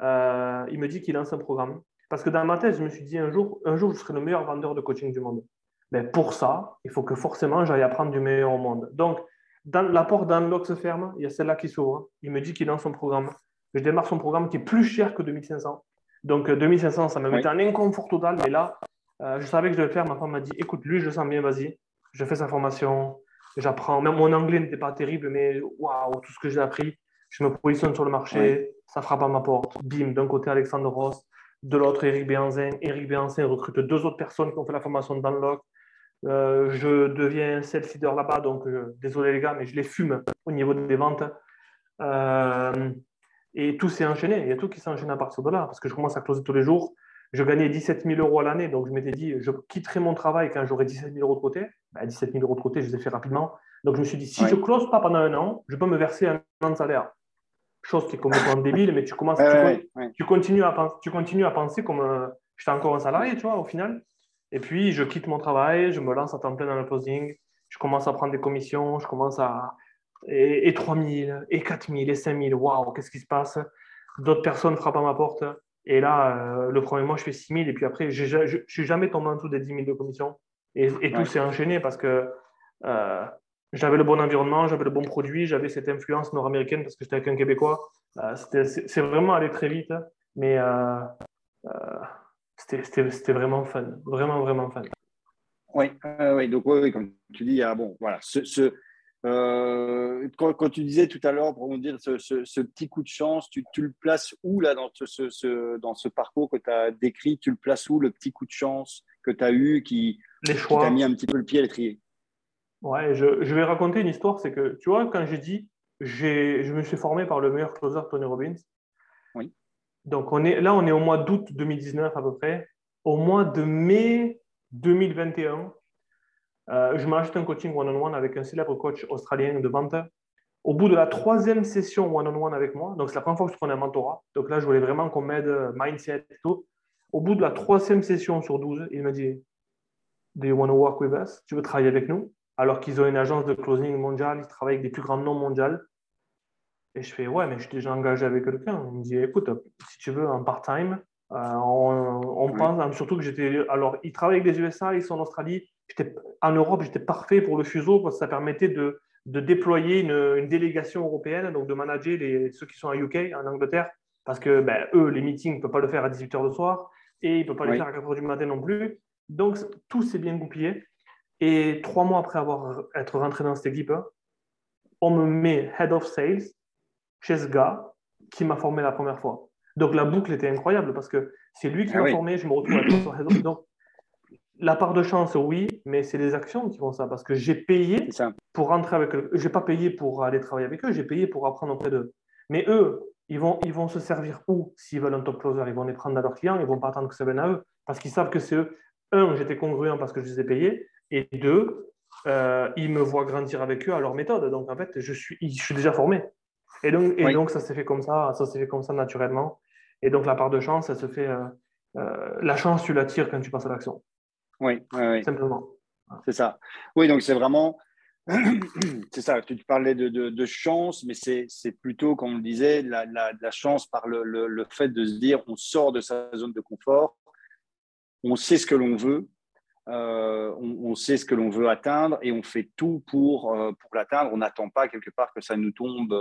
Euh, il me dit qu'il lance un programme. Parce que dans ma tête, je me suis dit un jour, un jour, je serai le meilleur vendeur de coaching du monde. Mais pour ça, il faut que forcément j'aille apprendre du meilleur au monde. Donc, dans, la porte d'Unlock se ferme, il y a celle-là qui s'ouvre. Il me dit qu'il lance son programme. Je démarre son programme qui est plus cher que 2500. Donc, 2500, euh, ça me mettait en inconfort total. Mais là, je savais que je devais le faire. Ma femme m'a dit écoute, lui, je le sens bien, vas-y. Je fais sa formation, j'apprends. Même mon anglais n'était pas terrible, mais waouh, tout ce que j'ai appris, je me positionne sur le marché, ça frappe à ma porte. Bim, d'un côté Alexandre Ross, de l'autre Eric Béanzin. Eric Béanzin recrute deux autres personnes qui ont fait la formation de Downlock. Euh, je deviens sales leader là-bas, donc euh, désolé les gars, mais je les fume au niveau des ventes. Euh, et tout s'est enchaîné. Il y a tout qui s'est enchaîné à partir de là, parce que je commence à closer tous les jours. Je gagnais 17 000 euros à l'année, donc je m'étais dit, je quitterai mon travail quand j'aurai 17 000 euros de côté. 17 bah, 000 euros de côté, je les ai fait rapidement. Donc je me suis dit, si je ne close pas pendant un an, je peux me verser un an de salaire. Chose qui est complètement débile, mais tu, commences, tu, continues à penser, tu continues à penser comme euh, j'étais encore un salarié, tu vois, au final. Et puis, je quitte mon travail, je me lance à temps plein dans le closing, je commence à prendre des commissions, je commence à. Et, et 3 000, et 4 000, et 5 000, waouh, qu'est-ce qui se passe? D'autres personnes frappent à ma porte. Et là, euh, le premier mois, je fais 6 000. Et puis après, je ne suis jamais tombé en dessous des 10 000 de commission. Et, tout s'est enchaîné parce que euh, j'avais le bon environnement, j'avais le bon produit, j'avais cette influence nord-américaine parce que j'étais avec un Québécois. Euh, c'est vraiment allé très vite, mais c'était vraiment fun. Vraiment, vraiment fun. Oui, oui donc oui, comme tu dis, ah, bon, voilà, ce, euh, quand, tu disais tout à l'heure, pour dire ce, petit coup de chance, tu, le places où là dans ce, dans ce parcours que tu as décrit? Tu le places où le petit coup de chance que tu as eu qui, t'a mis un petit peu le pied à l'étrier? Ouais, je, vais raconter une histoire. C'est que tu vois, quand j'ai dit je me suis formé par le meilleur closer Tony Robbins. Oui. Donc on est, là, on est au mois d'août 2019 à peu près. Au mois de mai 2021, euh, je m'achète un coaching one-on-one avec un célèbre coach australien de vente. Au bout de la troisième session one-on-one avec moi, donc c'est la première fois que je prenais un mentorat, donc là je voulais vraiment qu'on m'aide, euh, mindset et tout. Au bout de la troisième session sur 12, il m'a dit Do you want to work with us? Tu veux travailler avec nous? Alors qu'ils ont une agence de closing mondiale, ils travaillent avec des plus grands noms mondiaux. Et je fais Ouais, mais je suis déjà engagé avec quelqu'un. Il me dit Écoute, si tu veux, en part-time, euh, on, on pense, surtout que j'étais. Alors, ils travaillent avec les USA, ils sont en Australie, en Europe, j'étais parfait pour le fuseau parce que ça permettait de, de déployer une, délégation européenne, donc de manager les, ceux qui sont à UK, en Angleterre, parce que ben, eux, les meetings, ils ne peuvent pas le faire à 18h le soir et ils ne peuvent pas le faire à 4h du matin non plus. Donc, tout s'est bien goupillé. Et trois mois après avoir être rentré dans cette équipe, on me met head of sales chez ce gars qui m'a formé la première fois. Donc, la boucle était incroyable parce que c'est lui qui ah m'a formé, je me retrouve à head of. Donc, la part de chance, oui, mais c'est les actions qui font ça. Parce que j'ai payé pour rentrer avec eux. Je n'ai pas payé pour aller travailler avec eux, j'ai payé pour apprendre auprès d'eux. Mais eux, ils vont, ils vont se servir où s'ils veulent un top closer? Ils vont les prendre à leurs clients, ils ne vont pas attendre que ça vienne à eux. Parce qu'ils savent que c'est eux. Un, j'étais congruent parce que je les ai payés. Et deux, euh, ils me voient grandir avec eux à leur méthode. Donc en fait, je suis, je suis déjà formé. Et donc, et donc ça s'est fait comme ça, ça s'est fait comme ça naturellement. Et donc la part de chance, ça se fait. Euh, euh, la chance, tu la tires quand tu passes à l'action. Oui, oui, Simplement. C'est ça. Oui, donc c'est vraiment. c'est ça, tu parlais de, de, chance, mais c'est plutôt, comme on le disait, la, la, chance par le, le, fait de se dire on sort de sa zone de confort, on sait ce que l'on veut, euh, on, sait ce que l'on veut atteindre et on fait tout pour, euh, pour l'atteindre. On n'attend pas quelque part que ça nous tombe,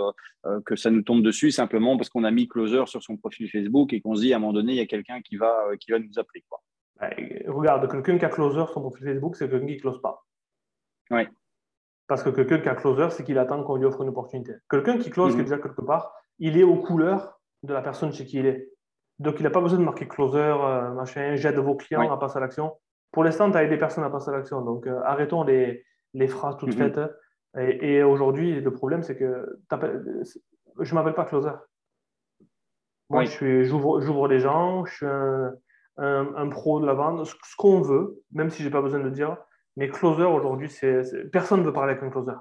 euh, que ça nous tombe dessus simplement parce qu'on a mis closer sur son profil Facebook et qu'on se dit à un moment donné, il y a quelqu'un qui va, qui va nous appeler. Quoi. Regarde, quelqu'un qui a closer son profil Facebook, c'est quelqu'un qui ne close pas. Oui. Parce que quelqu'un qui a closer, c'est qu'il attend qu'on lui offre une opportunité. Quelqu'un qui close, qui est mhm. déjà quelque part, il est aux couleurs de la personne chez qui il est. Donc, il n'a pas besoin de marquer closer, machin, j'aide vos clients à passer à l'action pour l'instant, tu as des personnes à passer à l'action. Donc, euh, arrêtons les, les, phrases toutes mhm. faites. Et, aujourd'hui, le problème, c'est que je ne m'appelle pas closer. Moi, j'ouvre les gens, je suis un, un, pro de la vente, ce, qu'on veut, même si je n'ai pas besoin de le dire. Mais closer, aujourd'hui, c'est, personne ne veut parler avec un closer.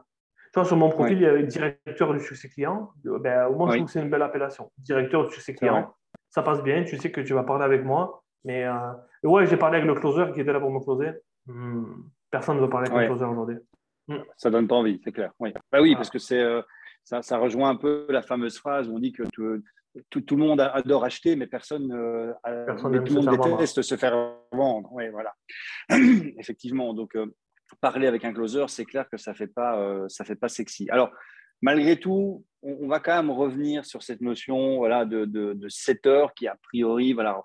Tu vois, sur mon profil, il y a directeur du succès client. Ben, au moins, je trouve que c'est une belle appellation. Directeur du succès client. Ça passe bien, tu sais que tu vas parler avec moi. Mais euh, ouais, j'ai parlé avec le closer qui était là pour me closer. Hmm, personne ne veut parler avec le closer aujourd'hui. Hmm. Ça donne pas envie, c'est clair. Oui, bah oui parce que c'est, euh, ça, ça, rejoint un peu la fameuse phrase où on dit que tout, tout, le monde adore acheter, mais personne, euh, tout le monde déteste se faire vendre. Oui, voilà. Effectivement, donc parler avec un closer, c'est clair que ça ne fait, pas, ça fait pas sexy. Alors, malgré tout, on, va quand même revenir sur cette notion voilà, de, de, de 7 heures qui, a priori, voilà,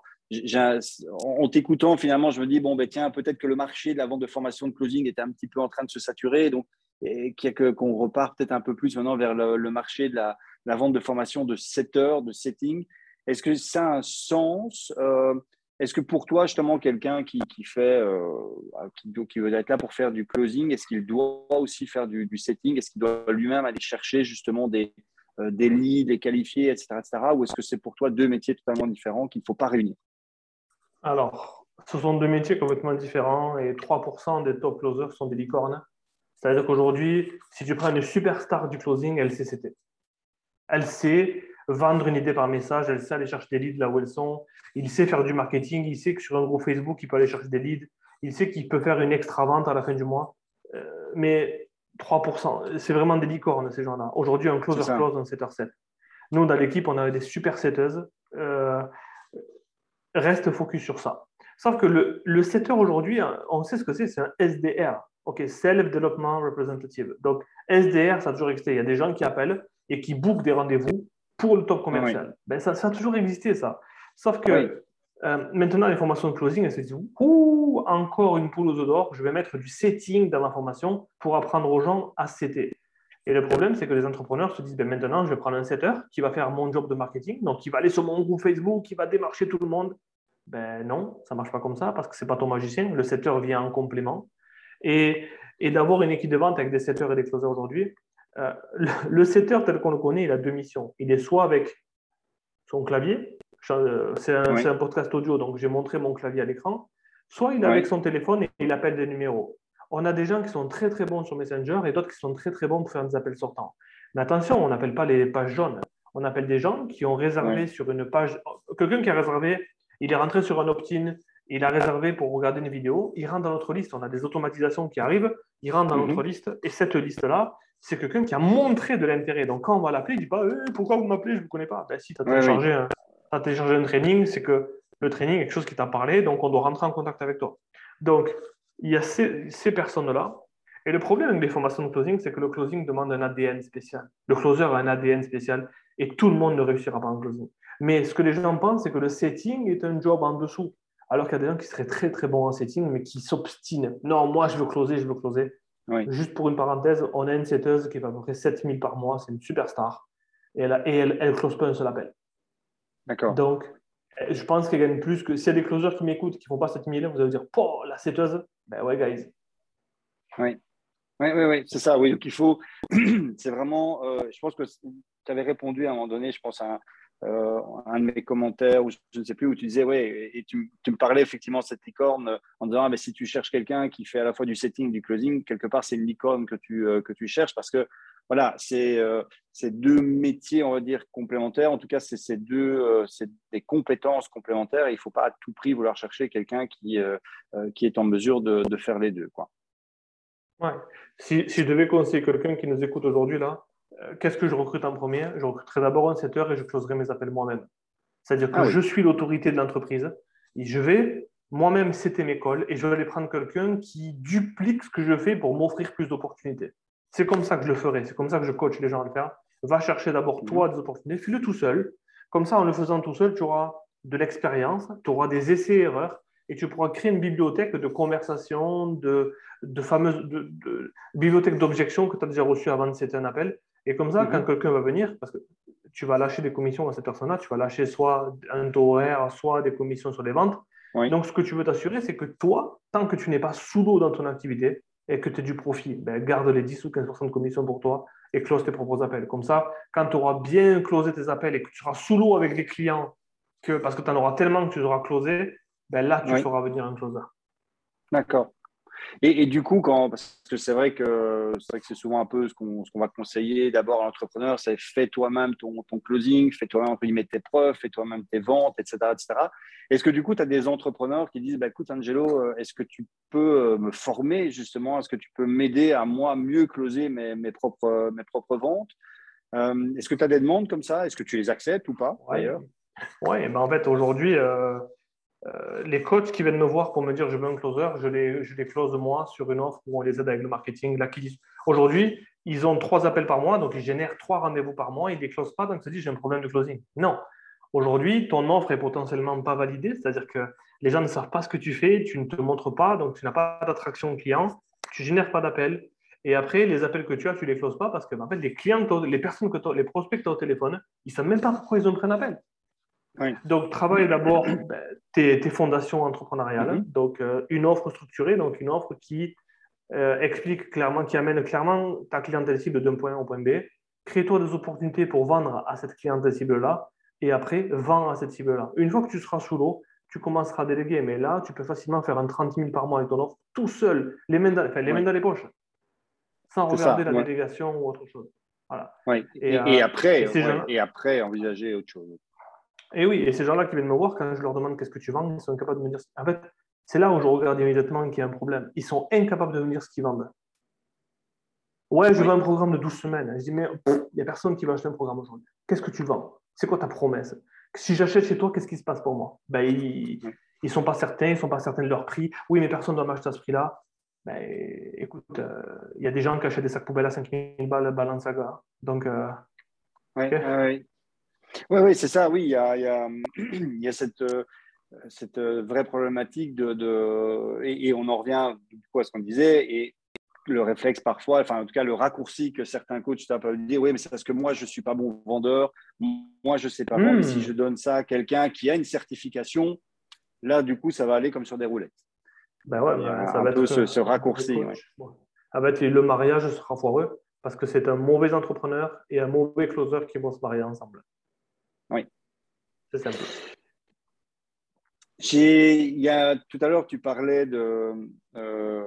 en t'écoutant, finalement, je me dis, bon, ben, tiens, peut-être que le marché de la vente de formation de closing était un petit peu en train de se saturer, donc et qu'on repart peut-être un peu plus maintenant vers le, marché de la, vente de formation de 7 heures, de setting. Est-ce que ça a un sens euh, Est-ce que pour toi, justement, quelqu'un qui, fait, euh, qui, veut être là pour faire du closing, est-ce qu'il doit aussi faire du, setting? Est-ce qu'il doit lui-même aller chercher justement des, euh, des leads, etc., etc. Ou est-ce que c'est pour toi deux métiers totalement différents qu'il ne faut pas réunir? Alors, ce sont deux métiers complètement différents et 3% des top closers sont des licornes. C'est-à-dire qu'aujourd'hui, si tu prends une superstar du closing, elle sait c'était. Elle sait vendre une idée par message, elle sait aller chercher des leads là où elles sont, il sait faire du marketing, il sait que sur un groupe Facebook, il peut aller chercher des leads, il sait qu'il peut faire une extra vente à la fin du mois. Euh, mais 3%, c'est vraiment des licornes, ces gens-là. Aujourd'hui, un closer close en 7h7. Nous, dans l'équipe, on a des super setteuses. Euh, reste focus sur ça. Sauf que le, le setter aujourd'hui, on sait ce que c'est, c'est un SDR. OK, Self-Development Representative. Donc, SDR, ça a toujours existé. Il y a des gens qui appellent et qui bookent des rendez-vous pour le top commercial. Ben, ça, ça, a toujours existé, ça. Sauf que euh, maintenant, les formations de closing, elles se disent Ouh, encore une poule aux œufs d'or, je vais mettre du setting dans ma formation pour apprendre aux gens à setter. Et le problème, c'est que les entrepreneurs se disent ben maintenant, je vais prendre un setter qui va faire mon job de marketing, donc qui va aller sur mon groupe Facebook, qui va démarcher tout le monde. Ben non, ça ne marche pas comme ça parce que ce n'est pas ton magicien. Le setter vient en complément. Et, et d'avoir une équipe de vente avec des setters et des closers aujourd'hui, euh, le, setter tel qu'on le connaît, il a deux missions. Il est soit avec son clavier, euh, c'est un, un, podcast audio, donc j'ai montré mon clavier à l'écran, soit il est avec son téléphone et il appelle des numéros on a des gens qui sont très très bons sur Messenger et d'autres qui sont très très bons pour faire des appels sortants. Mais attention, on n'appelle pas les pages jaunes. On appelle des gens qui ont réservé sur une page. Quelqu'un qui a réservé, il est rentré sur un opt-in, il a réservé pour regarder une vidéo, il rentre dans notre liste. On a des automatisations qui arrivent, il rentre dans notre mhm. liste et cette liste-là, c'est quelqu'un qui a montré de l'intérêt. Donc quand on va l'appeler, il ne dit pas eh, pourquoi vous m'appelez, je ne vous connais pas. Ben, si tu as, téléchargé, un, téléchargé un training, c'est que le training est quelque chose qui t'a parlé, donc on doit rentrer en contact avec toi. Donc, il y a ces, personnes-là. Et le problème avec les formations de closing, c'est que le closing demande un ADN spécial. Le closer a un ADN spécial et tout le monde ne réussira pas en closing. Mais ce que les gens pensent, c'est que le setting est un job en dessous. Alors qu'il y a des gens qui seraient très très bons en setting, mais qui s'obstinent. Non, moi je veux closer, je veux closer. Juste pour une parenthèse, on a une setteuse qui fait à peu près 7000 par mois, c'est une superstar. Et elle, et elle, elle close pas un seul appel. D'accord. Donc, je pense qu'elle gagne plus que. S'il y a des closers qui m'écoutent qui ne font pas 7000, vous allez dire, oh, la setteuse, ben ouais, guys. Oui, oui, oui, oui. c'est ça. Oui, donc il faut. c'est vraiment. Euh, je pense que tu avais répondu à un moment donné, je pense, à euh, un, de mes commentaires, ou je ne sais plus, où tu disais, oui, et tu, me parlais effectivement de cette licorne en disant, ah, mais si tu cherches quelqu'un qui fait à la fois du setting, du closing, quelque part, c'est une licorne que tu, euh, que tu cherches parce que voilà, c'est deux métiers, on va dire, complémentaires. En tout cas, c'est deux, des compétences complémentaires. il ne faut pas à tout prix vouloir chercher quelqu'un qui, qui est en mesure de, faire les deux. Quoi. Ouais. Si, si, je devais conseiller quelqu'un qui nous écoute aujourd'hui, là, euh, qu'est-ce que je recrute en premier? Je recruterai d'abord un setter et je closerai mes appels moi-même. C'est-à-dire que ah je suis l'autorité de l'entreprise. Et je vais moi-même, c'était mes calls et je vais aller prendre quelqu'un qui duplique ce que je fais pour m'offrir plus d'opportunités. C'est comme ça que je le ferai. C'est comme ça que je coach les gens à le faire. Va chercher d'abord toi des opportunités, fais-le tout seul. Comme ça, en le faisant tout seul, tu auras de l'expérience, tu auras des essais-erreurs et tu pourras créer une bibliothèque de conversation, de, de fameuses de, bibliothèque d'objections que tu as déjà reçues avant de c'était un appel. Et comme ça, quand mhm. quelqu'un va venir, parce que tu vas lâcher des commissions à cette personne-là, tu vas lâcher soit un taux horaire, soit des commissions sur les ventes. Donc, ce que tu veux t'assurer, c'est que toi, tant que tu n'es pas sous l'eau dans ton activité et que tu as du profit, ben, garde les 10 ou 15% de commission pour toi et close tes propres appels. Comme ça, quand tu auras bien closé tes appels et que tu seras sous l'eau avec les clients, que, parce que tu en auras tellement que tu auras closé, ben là, tu feras venir un closer. D'accord. Et, du coup, quand, parce que c'est vrai que c'est souvent un peu ce qu'on va conseiller d'abord à l'entrepreneur, c'est fais toi-même ton, closing, fais toi-même tes preuves, fais toi-même tes ventes, etc. etc. Est-ce que du coup, tu as des entrepreneurs qui disent bah, écoute, Angelo, euh, est-ce que tu peux euh, me former justement? Est-ce que tu peux m'aider à moi mieux closer mes, mes, propres, mes propres ventes? Euh, Est-ce que tu as des demandes comme ça? Est-ce que tu les acceptes ou pas d'ailleurs? Oui, ben en fait, aujourd'hui, euh, les coachs qui viennent me voir pour me dire je veux un closer, je les, je les close moi sur une offre où on les aide avec le marketing. Aujourd'hui, ils ont trois appels par mois, donc ils génèrent trois rendez-vous par mois, ils ne les closent pas, donc se disent j'ai un problème de closing. Non. Aujourd'hui, ton offre est potentiellement pas validée, c'est-à-dire que les gens ne savent pas ce que tu fais, tu ne te montres pas, donc tu n'as pas d'attraction client, tu génères pas d'appels. Et après, les appels que tu as, tu les closes pas parce que en fait, les clients, les personnes que les prospects que tu as au téléphone, ils ne savent même pas pourquoi ils ont pris un appel. Donc, travaille d'abord ben, tes, fondations entrepreneuriales. Mm-hmm. Donc, euh, une offre structurée, donc une offre qui euh, explique clairement, qui amène clairement ta clientèle cible d'un point A au point B. Crée-toi des opportunités pour vendre à cette clientèle cible-là et après, vends à cette cible-là. Une fois que tu seras sous l'eau, tu commenceras à déléguer. Mais là, tu peux facilement faire un 30 000 par mois avec ton offre tout seul, les mains dans, les, mains dans les poches, sans regarder la délégation ou autre chose. Voilà. Et, euh, après, et après, envisager autre chose. Et oui, et ces gens-là qui viennent me voir, quand je leur demande qu'est-ce que tu vends, ils sont incapables de me dire. En fait, c'est là où je regarde immédiatement qu'il y a un problème. Ils sont incapables de me dire ce qu'ils vendent. Ouais, je vends un programme de 12 semaines. Je dis, mais il n'y a personne qui va acheter un programme aujourd'hui. Qu'est-ce que tu vends? C'est quoi ta promesse? Si j'achète chez toi, qu'est-ce qui se passe pour moi? Ben, Ils ne sont pas certains, ils ne sont pas certains de leur prix. Oui, mais personne ne doit m'acheter à ce prix-là. Ben, écoute, euh, il y a des gens qui achètent des sacs poubelles à 5000 balles Balenciaga. Donc, euh, oui, oui, oui, c'est ça, oui, il y a, il y a, il y a cette, euh, cette euh, vraie problématique de, de et, on en revient du coup à ce qu'on disait, et le réflexe parfois, enfin en tout cas le raccourci que certains coachs tapent dire, oui, mais c'est parce que moi je ne suis pas bon vendeur, moi je ne sais pas vendre, si hmm. je donne ça à quelqu'un qui a une certification, là du coup ça va aller comme sur des roulettes. Ben ouais, ben, ça va être ce, ce raccourci. Ah ben, le mariage sera foireux parce que c'est un mauvais entrepreneur et un mauvais closer qui vont se marier ensemble. Oui. C'est simple. Il y a, tout à l'heure, tu parlais de. Euh,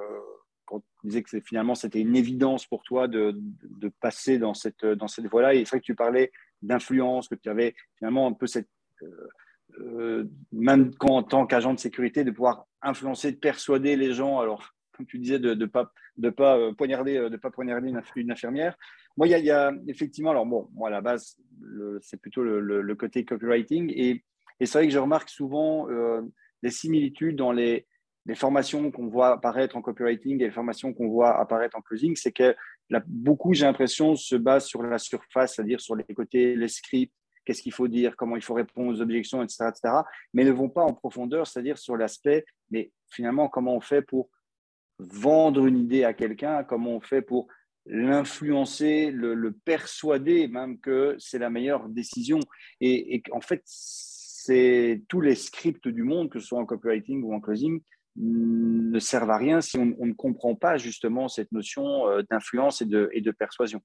quand tu disais que finalement, c'était une évidence pour toi de, de, passer dans cette, dans cette voie-là. Et c'est vrai que tu parlais d'influence, que tu avais finalement un peu cette. Euh, euh, même quand, en tant qu'agent de sécurité, de pouvoir influencer, de persuader les gens. Alors, comme tu disais, de ne pas, de pas, euh, poignarder, euh, pas poignarder une, infirmière. Moi, il y, a, effectivement, alors bon, moi, à la base, c'est plutôt le, côté copywriting. Et, c'est vrai que je remarque souvent euh, des similitudes dans les, les formations qu'on voit apparaître en copywriting et les formations qu'on voit apparaître en closing. C'est que beaucoup, j'ai l'impression, se basent sur la surface, c'est-à-dire sur les côtés, les scripts, qu'est-ce qu'il faut dire, comment il faut répondre aux objections, etc., etc., mais ne vont pas en profondeur, c'est-à-dire sur l'aspect, mais finalement, comment on fait pour vendre une idée à quelqu'un, comment on fait pour l'influencer, le, persuader même que c'est la meilleure décision. Et, en fait, c'est tous les scripts du monde, que ce soit en copywriting ou en closing, ne servent à rien si on, ne comprend pas justement cette notion euh, d'influence et de, et de persuasion.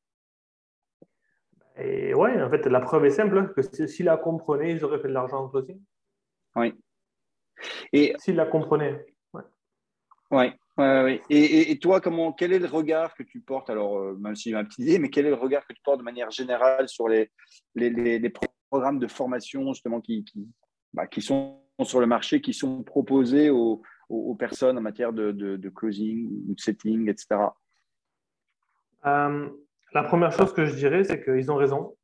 Et ouais, en fait, la preuve est simple, hein, que s'ils la comprenaient, ils auraient fait de l'argent en closing. Oui. Et s'ils la comprenaient. Ouais. ouais. Et, toi, comment, quel est le regard que tu portes Alors, euh, même si j'ai ma petite idée, mais quel est le regard que tu portes de manière générale sur les, les, programmes de formation justement qui, qui, bah, qui, sont sur le marché, qui sont proposés aux, aux, personnes en matière de, de, closing ou de setting, etc. Euh, la première chose que je dirais, c'est qu'ils ont raison.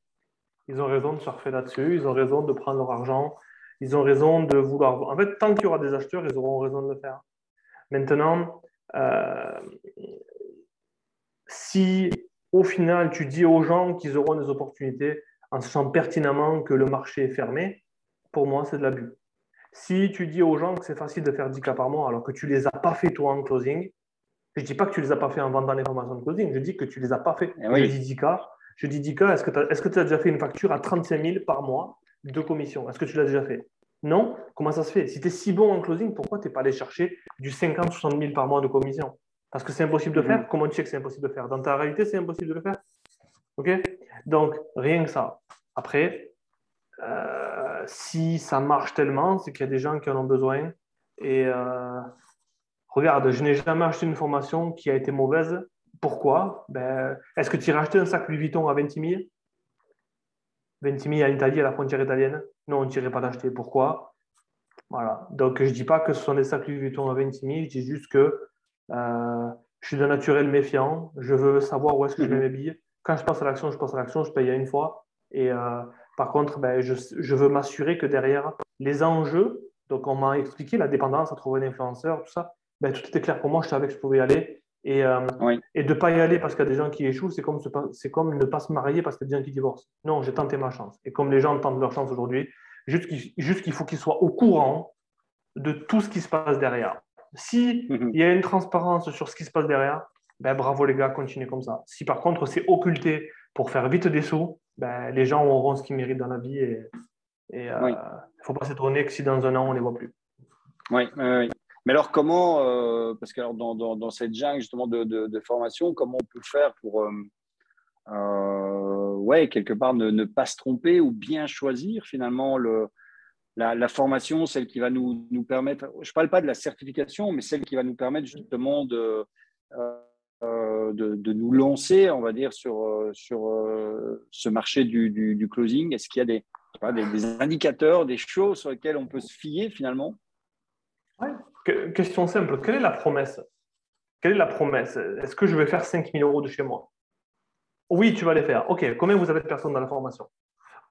Ils ont raison de surfer là-dessus. Ils ont raison de prendre leur argent Ils ont raison de vouloir. En fait, tant qu'il y aura des acheteurs, ils auront raison de le faire. Maintenant, si au final tu dis aux gens qu'ils auront des opportunités en sachant pertinemment que le marché est fermé, pour moi, c'est de l'abus. Si tu dis aux gens que c'est facile de faire 10 cas par mois alors que tu ne les as pas fait toi en closing, je ne dis pas que tu ne les as pas fait en vendant les formations de closing, je dis que tu ne les as pas fait. Eh je dis 10 cas. Je dis 10 cas, est-ce que tu as, déjà fait une facture à 35 000 par mois de commission? Est-ce que tu l'as déjà fait? Non? Comment ça se fait? Si tu es si bon en closing, pourquoi tu n'es pas allé chercher du 50-60 000 par mois de commission? Parce que c'est impossible de faire. Mm-hmm. Comment tu sais que c'est impossible de faire? Dans ta réalité, c'est impossible de le faire. OK? Donc, rien que ça. Après, euh, si ça marche tellement, c'est qu'il y a des gens qui en ont besoin. Et euh, regarde, je n'ai jamais acheté une formation qui a été mauvaise. Pourquoi? Ben, Est-ce que tu irais acheter un sac Louis Vuitton à 20 000 20 000 en Italie, à la frontière italienne? Non, on ne tirait pas d'acheter. Pourquoi? Voilà. Donc, je ne dis pas que ce sont des sacs Louis Vuitton à 26 000. Je dis juste que euh, je suis d'un naturel méfiant. Je veux savoir où est-ce que je mets mhm. mes billes. Quand je passe à l'action, je passe à l'action. Je paye à une fois. Et par contre, ben, je, veux m'assurer que derrière les enjeux, donc on m'a expliqué la dépendance à trouver un influenceur, tout ça, ben, tout était clair pour moi, je savais que je pouvais y aller. Et, euh, et de ne pas y aller parce qu'il y a des gens qui échouent, c'est comme, comme ne pas se marier parce qu'il y a des gens qui divorcent. Non, j'ai tenté ma chance. Et comme les gens tentent leur chance aujourd'hui, juste qu'il faut qu'ils soient au courant de tout ce qui se passe derrière. S'il mhm. il y a une transparence sur ce qui se passe derrière, ben, bravo les gars, continuez comme ça. Si par contre c'est occulté pour faire vite des sous, ben, les gens auront ce qu'ils méritent dans la vie et il ne euh, faut pas s'étonner que si dans un an on ne les voit plus. Oui, oui, Mais alors comment, euh, parce que alors dans, dans, cette jungle justement de, de, formation, comment on peut faire pour, euh, ouais, quelque part ne, ne, pas se tromper ou bien choisir finalement le, la, formation, celle qui va nous, nous permettre, je ne parle pas de la certification, mais celle qui va nous permettre justement de euh, de, nous lancer, on va dire, sur, euh, sur euh, ce marché du, closing. Est-ce qu'il y a des, des, indicateurs, des choses sur lesquelles on peut se fier finalement? Question simple, quelle est la promesse? Quelle est la promesse? Est-ce que je vais faire 5 000 euros de chez moi? Oui, tu vas les faire. OK, combien vous avez de personnes dans la formation?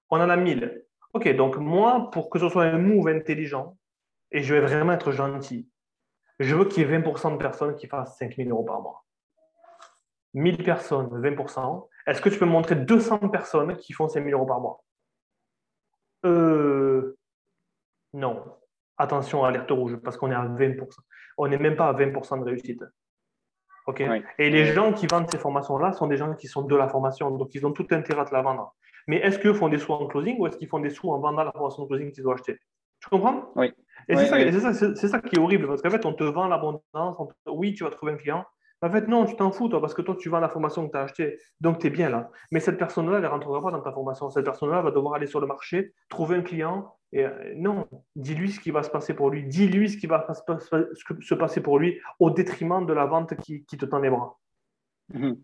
On en a 1000. OK, donc moi, pour que ce soit un move intelligent, et je vais vraiment être gentil, je veux qu'il y ait 20% de personnes qui fassent 5 000 euros par mois. 1000 personnes, 20%. Est-ce que tu peux me montrer 200 personnes qui font 5000 euros par mois? Euh, Non. Attention, alerte rouge, parce qu'on est à 20%. On n'est même pas à 20% de réussite. Et les gens qui vendent ces formations-là sont des gens qui sont de la formation, donc ils ont tout intérêt à te la vendre. Mais est-ce qu'ils font des sous en closing ou est-ce qu'ils font des sous en vendant la formation de closing qu'ils ont acheté Tu comprends? Oui. Et c'est ça, ça, qui est horrible, parce qu'en fait, on te vend l'abondance. Oui, tu vas trouver un client, en fait, non, tu t'en fous, toi, parce que toi, tu vends la formation que tu as achetée, donc tu es bien là. Mais cette personne-là, elle ne rentrera pas dans ta formation. Cette personne-là va devoir aller sur le marché, trouver un client. Et euh, non, dis-lui ce qui va se passer pour lui. Dis-lui ce qui va se passer pour lui au détriment de la vente qui, te tend les bras. Mhm.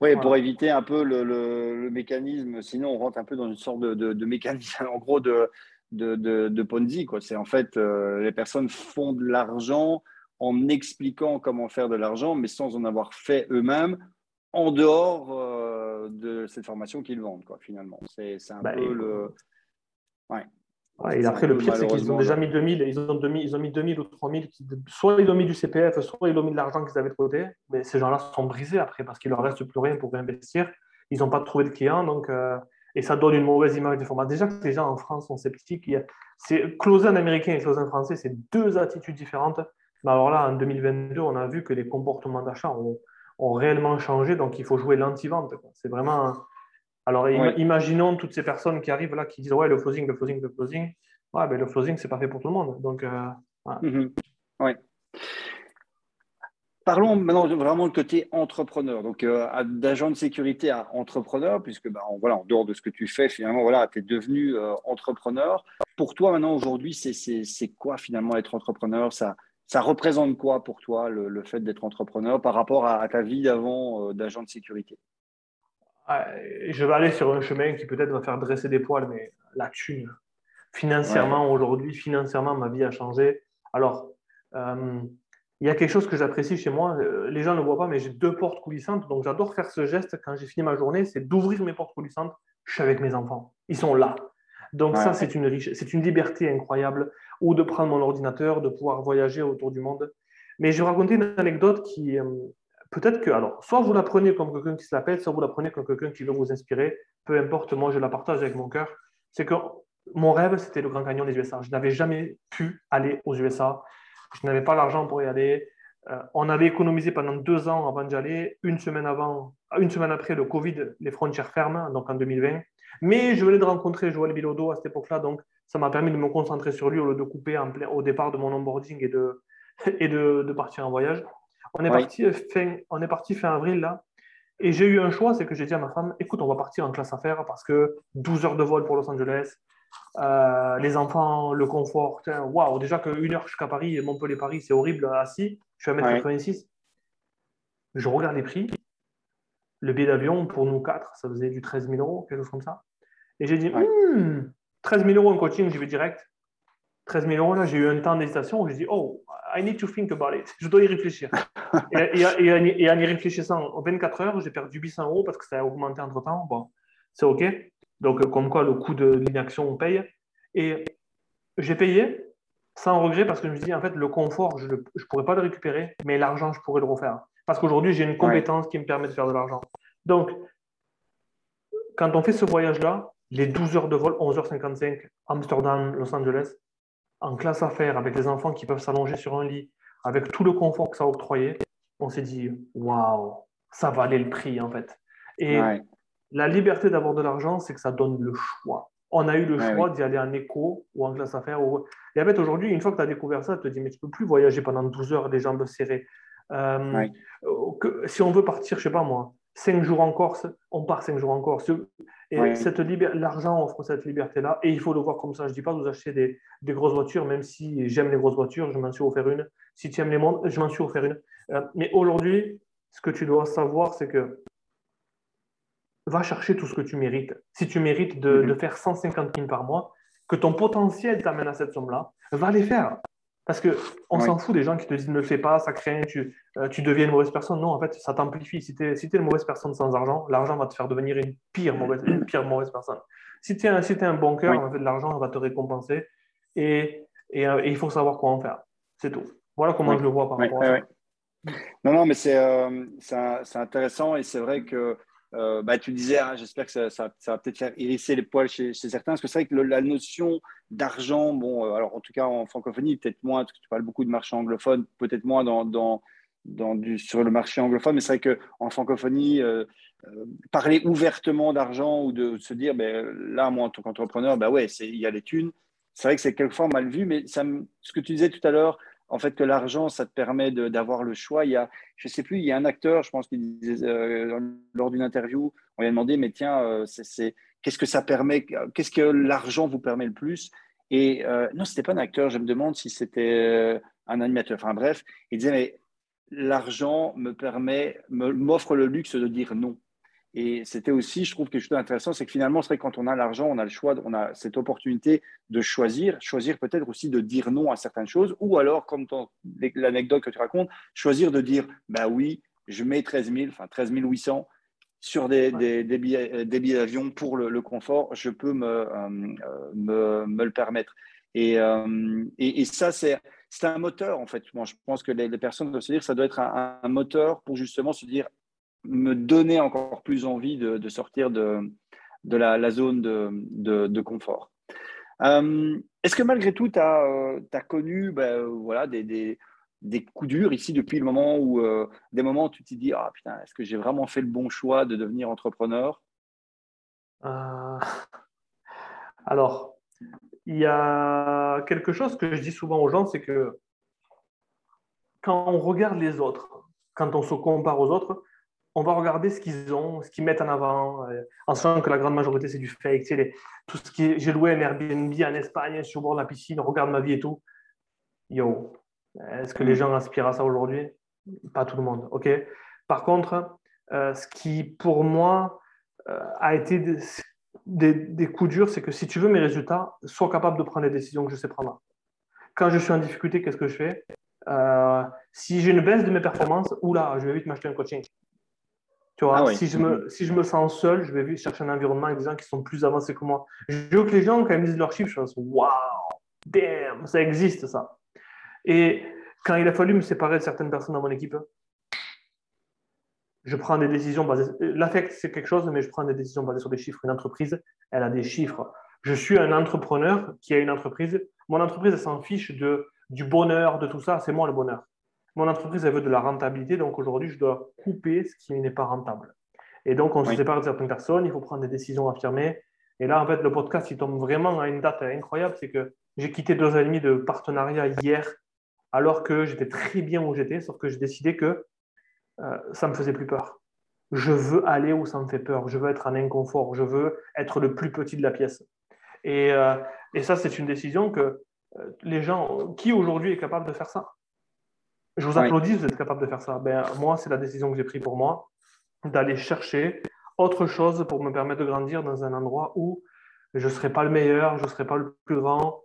Oui, pour éviter un peu le, mécanisme, sinon on rentre un peu dans une sorte de, mécanisme, en gros, de, de, Ponzi. C'est en fait, euh, les personnes font de l'argent en expliquant comment faire de l'argent, mais sans en avoir fait eux-mêmes en dehors euh, de cette formation qu'ils vendent, quoi, finalement. C'est un bah, peu le. Ouais. Et après, le pire, c'est qu'ils ont déjà mis 2000, ils ont, 2000, ils ont mis 2000 ou 3000, soit ils ont mis du CPF, soit ils ont mis de l'argent qu'ils avaient de côté, mais ces gens-là sont brisés après parce qu'il leur reste plus rien pour investir. Ils n'ont pas trouvé de clients, donc, euh, et ça donne une mauvaise image des formats. Déjà que les gens en France sont sceptiques. C'est closer en américain et closer en français, c'est deux attitudes différentes. Mais alors là, en 2022, on a vu que les comportements d'achat ont, réellement changé, donc il faut jouer l'anti-vente. C'est vraiment. Alors imaginons toutes ces personnes qui arrivent là, qui disent Ouais, le closing, le closing, le closing. Ouais, ben, le closing, c'est pas fait pour tout le monde. Donc, euh, mhm. Parlons maintenant vraiment du côté entrepreneur, donc euh, d'agent de sécurité à entrepreneur, puisque bah, voilà, en dehors de ce que tu fais, finalement, voilà, tu es devenu euh, entrepreneur. Pour toi, maintenant, aujourd'hui, c'est quoi finalement être entrepreneur? Ça, ça représente quoi pour toi le, fait d'être entrepreneur par rapport à, ta vie d'avant euh, d'agent de sécurité? Je vais aller sur un chemin qui peut-être va faire dresser des poils, mais la thune. Financièrement, aujourd'hui, financièrement, ma vie a changé. Alors, euh, il y a quelque chose que j'apprécie chez moi. Euh, les gens ne le voient pas, mais j'ai deux portes coulissantes. Donc, j'adore faire ce geste quand j'ai fini ma journée, c'est d'ouvrir mes portes coulissantes. Je suis avec mes enfants. Ils sont là. Donc ça, c'est une, c'est une liberté incroyable, ou de prendre mon ordinateur, de pouvoir voyager autour du monde. Mais je vais raconter une anecdote qui, euh, peut-être que, alors, soit vous la prenez comme quelqu'un qui se la pète, soit vous la prenez comme quelqu'un qui veut vous inspirer, peu importe, moi je la partage avec mon cœur. C'est que mon rêve, c'était le Grand Canyon des USA. Je n'avais jamais pu aller aux USA. Je n'avais pas l'argent pour y aller. Euh, on avait économisé pendant deux ans avant d'y aller. Une semaine avant, une semaine après le Covid, les frontières ferment, donc en 2020. Mais je venais de rencontrer Joël Bilodeau à cette époque-là, donc ça m'a permis de me concentrer sur lui au lieu de couper au départ de mon onboarding et de, et de partir en voyage. On est, parti fin, on est parti fin avril là, et j'ai eu un choix, c'est que j'ai dit à ma femme, écoute, on va partir en classe affaires parce que 12 heures de vol pour Los Angeles, euh, les enfants, le confort, waouh, déjà qu'une heure jusqu'à Paris, Montpellier-Paris, c'est horrible assis, je suis à 1m86. Je regarde les prix, le billet d'avion pour nous quatre, ça faisait du 13 000 euros, quelque chose comme ça. Et j'ai dit, 13 000 hmm, euros en coaching, j'y vais direct. 13 000 euros, là, j'ai eu un temps d'hésitation où j'ai dit, oh, I need to think about it. Je dois y réfléchir. et, en y réfléchissant en 24 heures, j'ai perdu 800 euros parce que ça a augmenté entre temps. Bon, c'est OK. Donc, comme quoi, le coût de l'inaction, on paye. Et j'ai payé sans regret parce que je me suis dit, en fait, le confort, je ne pourrais pas le récupérer, mais l'argent, je pourrais le refaire. Parce qu'aujourd'hui, j'ai une compétence qui me permet de faire de l'argent. Donc, quand on fait ce voyage-là, les 12 heures de vol, 11h55, Amsterdam, Los Angeles, en classe affaires, avec les enfants qui peuvent s'allonger sur un lit, avec tout le confort que ça a octroyé, on s'est dit, waouh, ça valait le prix, en fait. Et la liberté d'avoir de l'argent, c'est que ça donne le choix. On a eu le choix d'y aller en éco ou en classe affaires. Et en fait, aujourd'hui, une fois que tu as découvert ça, tu te dis, mais tu ne peux plus voyager pendant 12 heures les jambes serrées. Euh, que, si on veut partir, je sais pas moi, 5 jours en Corse, on part 5 jours en Corse. Et cette l'argent offre cette liberté-là. Et il faut le voir comme ça. Je ne dis pas de vous acheter des, des, grosses voitures, même si j'aime les grosses voitures, je m'en suis offert une. Si tu aimes les montres, je m'en suis offert une. Euh, mais aujourd'hui, ce que tu dois savoir, c'est que va chercher tout ce que tu mérites. Si tu mérites de, mm-hmm. de faire 150 000 par mois, que ton potentiel t'amène à cette somme-là, va les faire. Parce qu'on s'en fout des gens qui te disent ne le fais pas, ça craint, tu, euh, tu deviens une mauvaise personne. Non, en fait, ça t'amplifie. Si tu es, si une mauvaise personne sans argent, l'argent va te faire devenir une pire mauvaise, une pire mauvaise personne. Si tu es, un, si un bon cœur, en fait, l'argent va te récompenser et, et, euh, il faut savoir quoi en faire. C'est tout. Voilà comment je le vois par rapport à ça. Non, non, mais c'est euh, intéressant et c'est vrai que euh, bah, tu disais, hein, j'espère que ça, va peut-être faire hérisser les poils chez, certains, parce que c'est vrai que la notion d'argent, bon, euh, alors en tout cas en francophonie, peut-être moins, parce que tu parles beaucoup de marché anglophone, peut-être moins dans, dans, sur le marché anglophone, mais c'est vrai qu'en francophonie, euh, parler ouvertement d'argent ou de se dire, ben, là, moi, en tant qu'entrepreneur, ben ouais, il y a les thunes, c'est vrai que c'est quelquefois mal vu, mais ce que tu disais tout à l'heure, en fait, que l'argent, ça te permet d'avoir le choix. Il y a, je ne sais plus, il y a un acteur, je pense, qui disait euh, lors d'une interview, on lui a demandé, mais tiens, euh, c'est, qu'est-ce que ça permet, qu'est-ce que l'argent vous permet le plus? Et euh, non, ce n'était pas un acteur, je me demande si c'était un animateur. Enfin bref, il disait, mais l'argent me permet, m'offre le luxe de dire non. Et c'était aussi, je trouve, quelque chose d'intéressant, c'est que finalement, c'est vrai quand on a l'argent, on a le choix, on a cette opportunité de choisir, choisir peut-être aussi de dire non à certaines choses, ou alors, comme l'anecdote que tu racontes, choisir de dire, bah oui, je mets 13 000, enfin 13 800 sur des, des, billets, d'avion pour le, confort, je peux me, euh, me, me, le permettre. Et, euh, et, ça, c'est un moteur, en fait. Moi, je pense que les, personnes doivent se dire ça doit être un, un moteur pour justement se dire me donner encore plus envie de, sortir de, la, zone de, confort. Euh, est-ce que malgré tout, tu as, euh, connu ben, voilà, des, coups durs ici depuis le moment où, euh, des moments où tu t'es dit, ah putain, est-ce que j'ai vraiment fait le bon choix de devenir entrepreneur? Alors, il y a quelque chose que je dis souvent aux gens, c'est que quand on regarde les autres, quand on se compare aux autres, on va regarder ce qu'ils ont, ce qu'ils mettent en avant, euh, en sachant que la grande majorité, c'est du fake. tout ce qui est, j'ai loué un Airbnb en Espagne, au bord de la piscine, regarde ma vie et tout. Yo, est-ce que les mm. gens aspirent à ça aujourd'hui? Pas tout le monde, ok? Par contre, euh, ce qui, pour moi, euh, a été des, des, coups durs, c'est que si tu veux mes résultats, sois capable de prendre les décisions que je sais prendre. Quand je suis en difficulté, qu'est-ce que je fais? Si j'ai une baisse de mes performances, oula, je vais vite m'acheter un coaching Tu vois, ah si, je me, si je me sens seul, je vais chercher un environnement avec des gens qui sont plus avancés que moi. Je veux que les gens, quand ils me disent leurs chiffres, je pense waouh, damn, ça existe ça. Et quand il a fallu me séparer de certaines personnes dans mon équipe, je prends des décisions basées. L'affect, c'est quelque chose, mais je prends des décisions basées sur des chiffres. Une entreprise, elle a des chiffres. Je suis un entrepreneur qui a une entreprise. Mon entreprise, elle s'en fiche de, du bonheur, de tout ça. C'est moi le bonheur. Mon entreprise, elle veut de la rentabilité. Donc aujourd'hui, je dois couper ce qui n'est pas rentable. Et donc, on se sépare de certaines personnes. Il faut prendre des décisions affirmées. Et là, en fait, le podcast, il tombe vraiment à une date incroyable. C'est que j'ai quitté deux ans et demi de partenariat hier, alors que j'étais très bien où j'étais, sauf que j'ai décidé que euh, ça me faisait plus peur. Je veux aller où ça me fait peur. Je veux être en inconfort. Je veux être le plus petit de la pièce. Et, euh, et ça, c'est une décision que euh, les gens, qui aujourd'hui est capable de faire ça? Je vous applaudis, vous êtes capable de faire ça. Ben, moi, c'est la décision que j'ai prise pour moi, d'aller chercher autre chose pour me permettre de grandir dans un endroit où je ne serai pas le meilleur, je ne serai pas le plus grand.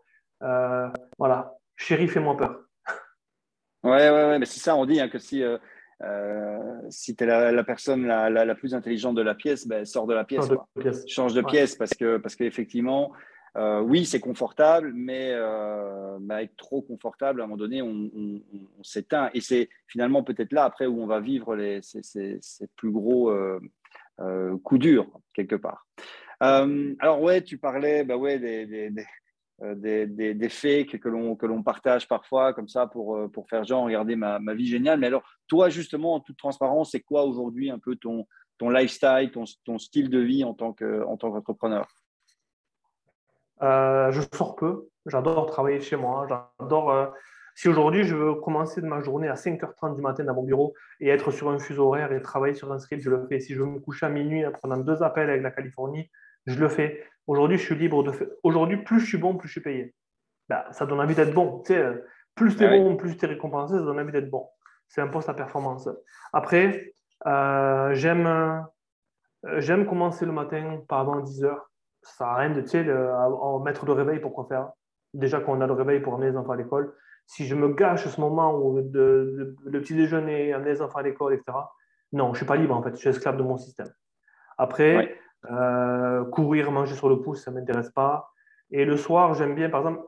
voilà, chéri, fais-moi peur. Ouais, ouais, ouais, mais c'est ça, on dit hein, que si euh, si tu es la, personne la, plus intelligente de la pièce, ben, sors de la pièce. Change de pièce, parce que parce qu'effectivement, euh, oui, c'est confortable, mais euh, ben, être trop confortable, à un moment donné, on, s'éteint. Et c'est finalement peut-être là, après, où on va vivre les, ces, plus gros coups durs, quelque part. alors, ouais, tu parlais ben, ouais, des, euh, des, des, des, faits que l'on que l'on partage parfois comme ça pour, euh, pour faire genre regarder ma, ma, vie géniale. Mais alors, toi, justement, en toute transparence, c'est quoi aujourd'hui un peu ton, ton lifestyle, ton, ton style de vie en tant qu'entrepreneur? Euh, Je sors peu. J'adore travailler chez moi. J'adore. si aujourd'hui je veux commencer ma journée à 5h30 du matin dans mon bureau et être sur un fuseau horaire et travailler sur un script, je le fais. Si je veux me coucher à minuit en prenant deux appels avec la Californie, je le fais. Aujourd'hui, je suis libre de faire. Aujourd'hui, plus je suis bon, plus je suis payé. Bah, ça donne envie d'être bon. Tu sais, euh, plus tu es ah bon, plus tu es récompensé, ça donne envie d'être bon. C'est un poste à performance. Après, euh, j'aime, euh, j'aime commencer le matin pas avant 10 heures. Ça sert à rien de tu sais, mettre de réveil, pourquoi faire Déjà qu'on a le réveil pour amener les enfants à l'école. Si je me gâche ce moment où de, le petit déjeuner, amener les enfants à l'école, etc., non, je ne suis pas libre en fait. Je suis esclave de mon système. Après, euh, courir, manger sur le pouce, ça ne m'intéresse pas. Et le soir, j'aime bien, par exemple,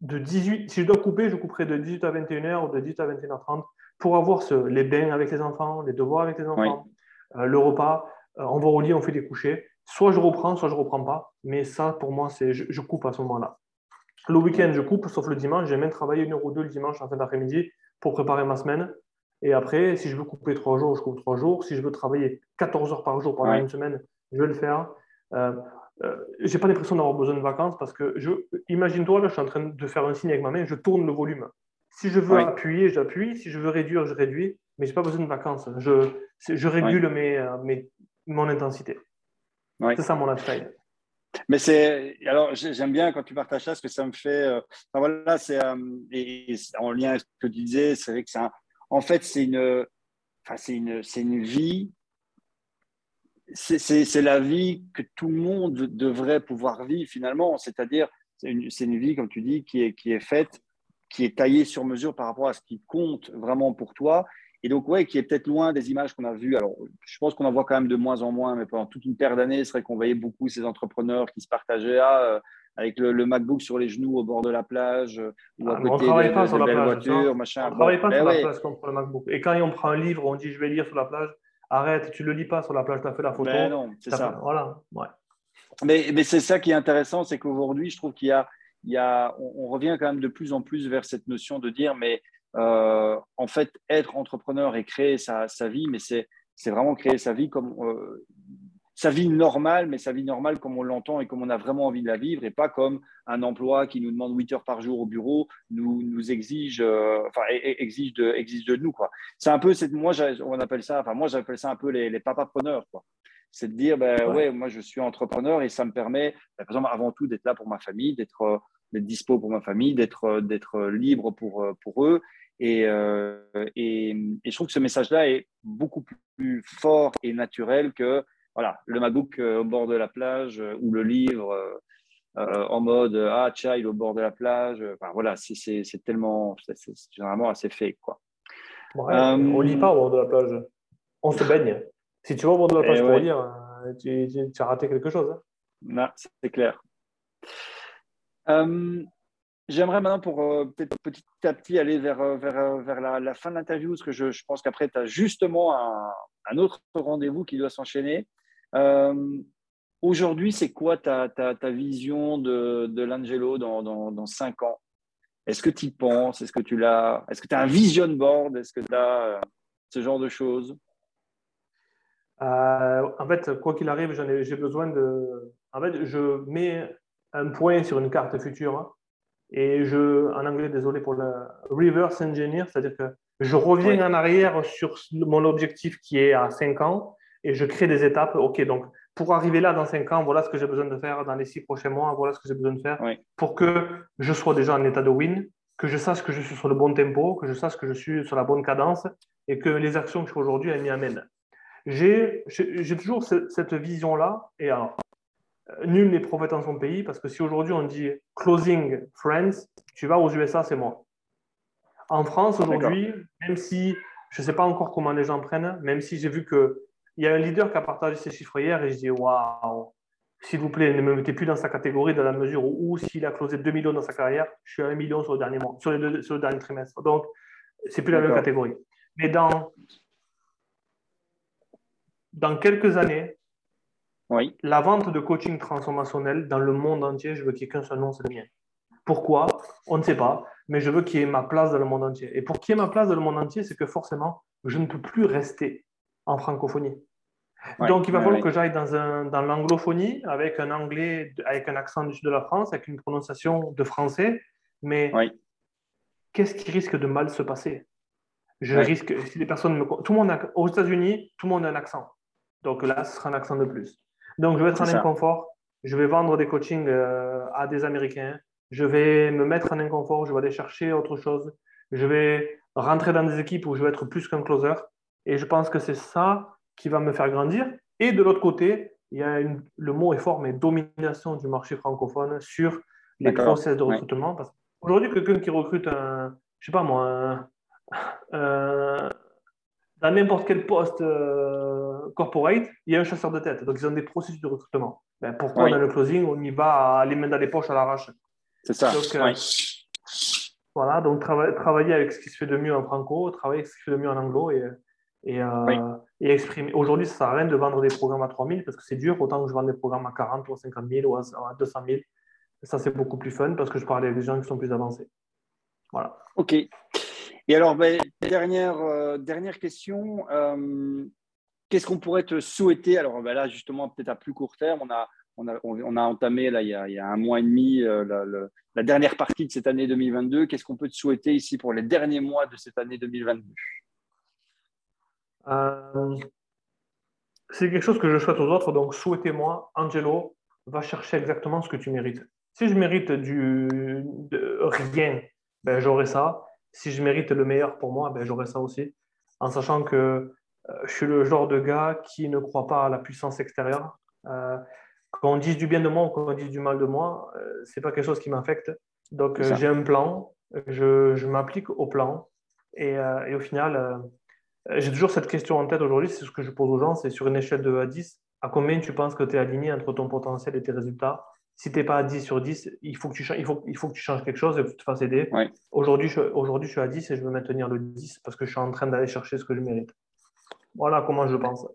de 18, si je dois couper, je couperai de 18 à 21h ou de 18 à 21h30 pour avoir ce, les bains avec les enfants, les devoirs avec les enfants, euh, le repas. Euh, on va au lit, on fait des couchers. Soit je reprends, soit je ne reprends pas. Mais ça, pour moi, c'est je, coupe à ce moment-là. Le week-end, je coupe, sauf le dimanche. J'aime bien travailler une heure ou deux le dimanche en fin d'après-midi pour préparer ma semaine. Et après, si je veux couper trois jours, je coupe trois jours. Si je veux travailler 14 heures par jour pendant une semaine, je vais le faire. Euh, euh, j'ai pas l'impression d'avoir besoin de vacances parce que je, imagine-toi, là, je suis en train de faire un signe avec ma main, je tourne le volume. Si je veux appuyer, j'appuie. Si je veux réduire, je réduis. Mais j'ai pas besoin de vacances. Je, je régule mes, euh, mes, mon intensité. C'est ça mon lifestyle. Mais c'est alors j'aime bien quand tu partages ça parce que ça me fait euh, voilà c'est et, en lien avec ce que tu disais c'est vrai que c'est en fait c'est une enfin, c'est une c'est une vie c'est la vie que tout le monde devrait pouvoir vivre finalement. C'est-à-dire, c'est une, vie, comme tu dis, qui est, qui est faite, qui est taillée sur mesure par rapport à ce qui compte vraiment pour toi. Et donc, ouais, qui est peut-être loin des images qu'on a vues. Alors, je pense qu'on en voit quand même de moins en moins, mais pendant toute une paire d'années, c'est vrai qu'on voyait beaucoup ces entrepreneurs qui se partageaient ah, euh, avec le, MacBook sur les genoux au bord de la plage euh, ou à ah, côté de, la plage, voiture, machin. On ne travaille pas sur la plage quand on prend le MacBook. Et quand on prend un livre, on dit je vais lire sur la plage arrête, tu ne le lis pas sur la plage, tu as fait la photo. Mais non, c'est ça. Voilà, Mais, mais c'est ça qui est intéressant, c'est qu'aujourd'hui, je trouve qu'il y a, il y a on, revient quand même de plus en plus vers cette notion de dire, mais euh, en fait, être entrepreneur et créer sa, sa vie, mais c'est vraiment créer sa vie comme euh, sa vie normale, mais sa vie normale comme on l'entend et comme on a vraiment envie de la vivre, et pas comme un emploi qui nous demande 8 heures par jour au bureau, nous, nous exige, euh, enfin, exige de, exige de nous. C'est un peu, moi, on appelle ça, enfin, moi, j'appelle ça un peu les, les papapreneurs. Quoi. C'est de dire, ben, ouais. moi, je suis entrepreneur et ça me permet, ben, par exemple, avant tout, d'être là pour ma famille, d'être d'être dispo pour ma famille, d'être d'être libre pour, pour eux. Et, euh, et, et, je trouve que ce message-là est beaucoup plus fort et naturel que voilà, le MacBook euh, au bord de la plage euh, ou le livre euh, en mode ah child au bord de la plage. Enfin, voilà, c'est tellement, c'est généralement assez fait quoi. on lit pas au bord de la plage. On se baigne. Si tu vas voir de la page pour lire, euh, tu, tu, as raté quelque chose. Hein. Non, c'est clair. Euh, j'aimerais maintenant, pour euh, peut-être petit à petit aller vers, vers, vers la, fin de l'interview, parce que je, je pense qu'après, tu as justement un, un autre rendez-vous qui doit s'enchaîner. Aujourd'hui, c'est quoi ta, ta, ta, vision de, de l'Angelo dans, dans, dans, cinq ans? Est-ce que tu y penses? Est-ce que tu l'as Est-ce que tu as un vision board Est-ce que tu as ce genre de choses? Euh, en fait, quoi qu'il arrive, j'ai besoin de. En fait, je mets un point sur une carte future et je, en anglais, désolé pour le reverse engineer, c'est-à-dire que je reviens en arrière sur mon objectif qui est à 5 ans et je crée des étapes. OK, donc pour arriver là dans 5 ans, voilà ce que j'ai besoin de faire dans les 6 prochains mois, voilà ce que j'ai besoin de faire pour que je sois déjà en état de win, que je sache que je suis sur le bon tempo, que je sache que je suis sur la bonne cadence et que les actions que je fais aujourd'hui, elles m'y amènent j'ai toujours cette vision-là. Et alors, nul n'est prophète en son pays, parce que si aujourd'hui on dit closing friends, tu vas aux USA, c'est moi. En France, aujourd'hui, même si je ne sais pas encore comment les gens prennent, même si j'ai vu qu'il y a un leader qui a partagé ses chiffres hier et je dis waouh, s'il vous plaît, ne me mettez plus dans sa catégorie dans la mesure où, s'il a closé 2 millions dans sa carrière, je suis à 1 million sur le dernier mois, sur, les sur le dernier trimestre. Donc, c'est plus la même catégorie. Mais dans dans quelques années, oui. la vente de coaching transformationnel dans le monde entier, je veux qu'il y ait qu'un seul nom, c'est le mien. Pourquoi? On ne sait pas, mais je veux qu'il y ait ma place dans le monde entier. Et pour qu'il y ait ma place dans le monde entier, c'est que forcément, je ne peux plus rester en francophonie. Donc, il va falloir que j'aille dans, un, dans l'anglophonie avec un anglais, avec un accent du sud de la France, avec une prononciation de français. Mais qu'est-ce qui risque de mal se passer? Je risque, si les personnes me. Tout le monde aux États-Unis, tout le monde a un accent. Donc là, ce sera un accent de plus. Donc, je vais être en inconfort. Je vais vendre des coachings euh, à des Américains. Je vais me mettre en inconfort. Je vais aller chercher autre chose. Je vais rentrer dans des équipes où je vais être plus qu'un closer. Et je pense que c'est ça qui va me faire grandir. Et de l'autre côté, il y a le mot est fort, mais domination du marché francophone sur les process de recrutement. Parce qu'aujourd'hui, quelqu'un qui recrute un, je sais pas moi, dans n'importe quel poste euh, corporate, il y a un chasseur de tête. Donc, ils ont des processus de recrutement. Ben, pourquoi dans le closing, on y va les mains dans les poches à l'arrache C'est ça. Euh, voilà, donc travailler avec ce qui se fait de mieux en franco, travailler avec ce qui se fait de mieux en anglo et, et, euh, et exprimer. Aujourd'hui, ça ne sert à rien de vendre des programmes à 3 000 parce que c'est dur, autant que je vends des programmes à 40 ou à 50 000 ou à 200 000. ça, c'est beaucoup plus fun parce que je parle avec des gens qui sont plus avancés. Voilà. OK. Et alors, ben, dernière, euh, dernière question. Euh, qu'est-ce qu'on pourrait te souhaiter? Alors ben là, justement, peut-être à plus court terme, on a, on a, on a entamé là, il, y a, un mois et demi euh, la, dernière partie de cette année 2022. Qu'est-ce qu'on peut te souhaiter ici pour les derniers mois de cette année 2022 C'est quelque chose que je souhaite aux autres. Donc, souhaitez-moi, Angelo, va chercher exactement ce que tu mérites. Si je mérite du, rien, ben, j'aurai ça si je mérite le meilleur pour moi, ben, j'aurai ça aussi. En sachant que euh, je suis le genre de gars qui ne croit pas à la puissance extérieure. Euh, quand on dit du bien de moi ou quand on dit du mal de moi, euh, ce n'est pas quelque chose qui m'affecte. Donc j'ai un plan, je, je m'applique au plan. Et, et au final, j'ai toujours cette question en tête aujourd'hui, c'est ce que je pose aux gens, c'est sur une échelle de 1 à 10, à combien tu penses que tu es aligné entre ton potentiel et tes résultats? Si tu n'es pas à 10 sur 10, il faut, que tu, il, faut, il faut que tu changes quelque chose et que tu te fasses aider. Aujourd'hui, je, aujourd'hui, je suis à 10 et je veux maintenir le 10 parce que je suis en train d'aller chercher ce que je mérite. Voilà comment je pense.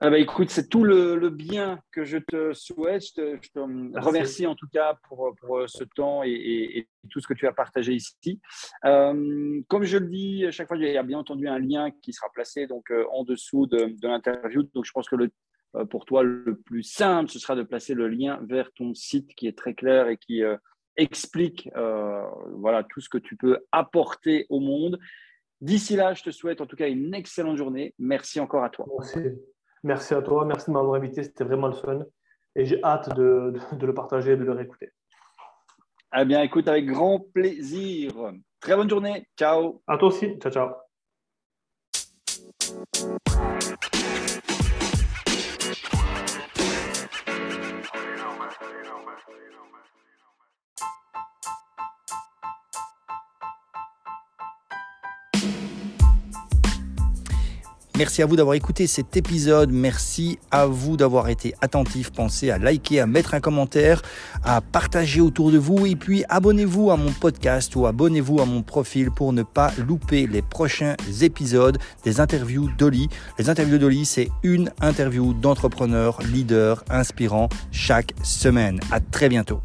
Ah bah écoute, c'est tout le, bien que je te souhaite. Je te, remercie en tout cas pour, pour ce temps et, tout ce que tu as partagé ici. Euh, comme je le dis, à chaque fois, il y a bien entendu un lien qui sera placé donc, euh, en dessous de, de l'interview. Donc, je pense que le, euh, pour toi, le plus simple, ce sera de placer le lien vers ton site qui est très clair et qui euh, explique euh, voilà, tout ce que tu peux apporter au monde. D'ici là, je te souhaite en tout cas une excellente journée. Merci encore à toi. Merci, merci à toi. Merci de m'avoir invité. C'était vraiment le fun. Et j'ai hâte de, de, le partager et de le réécouter. Eh bien, écoute, avec grand plaisir. Très bonne journée. Ciao. À toi aussi. Ciao, ciao. Merci à vous d'avoir écouté cet épisode. Merci à vous d'avoir été attentif. Pensez à liker, à mettre un commentaire, à partager autour de vous et puis abonnez-vous à mon podcast ou abonnez-vous à mon profil pour ne pas louper les prochains épisodes des interviews d'Oli. Les interviews d'Oli, c'est une interview d'entrepreneur, leader, inspirant chaque semaine. À très bientôt.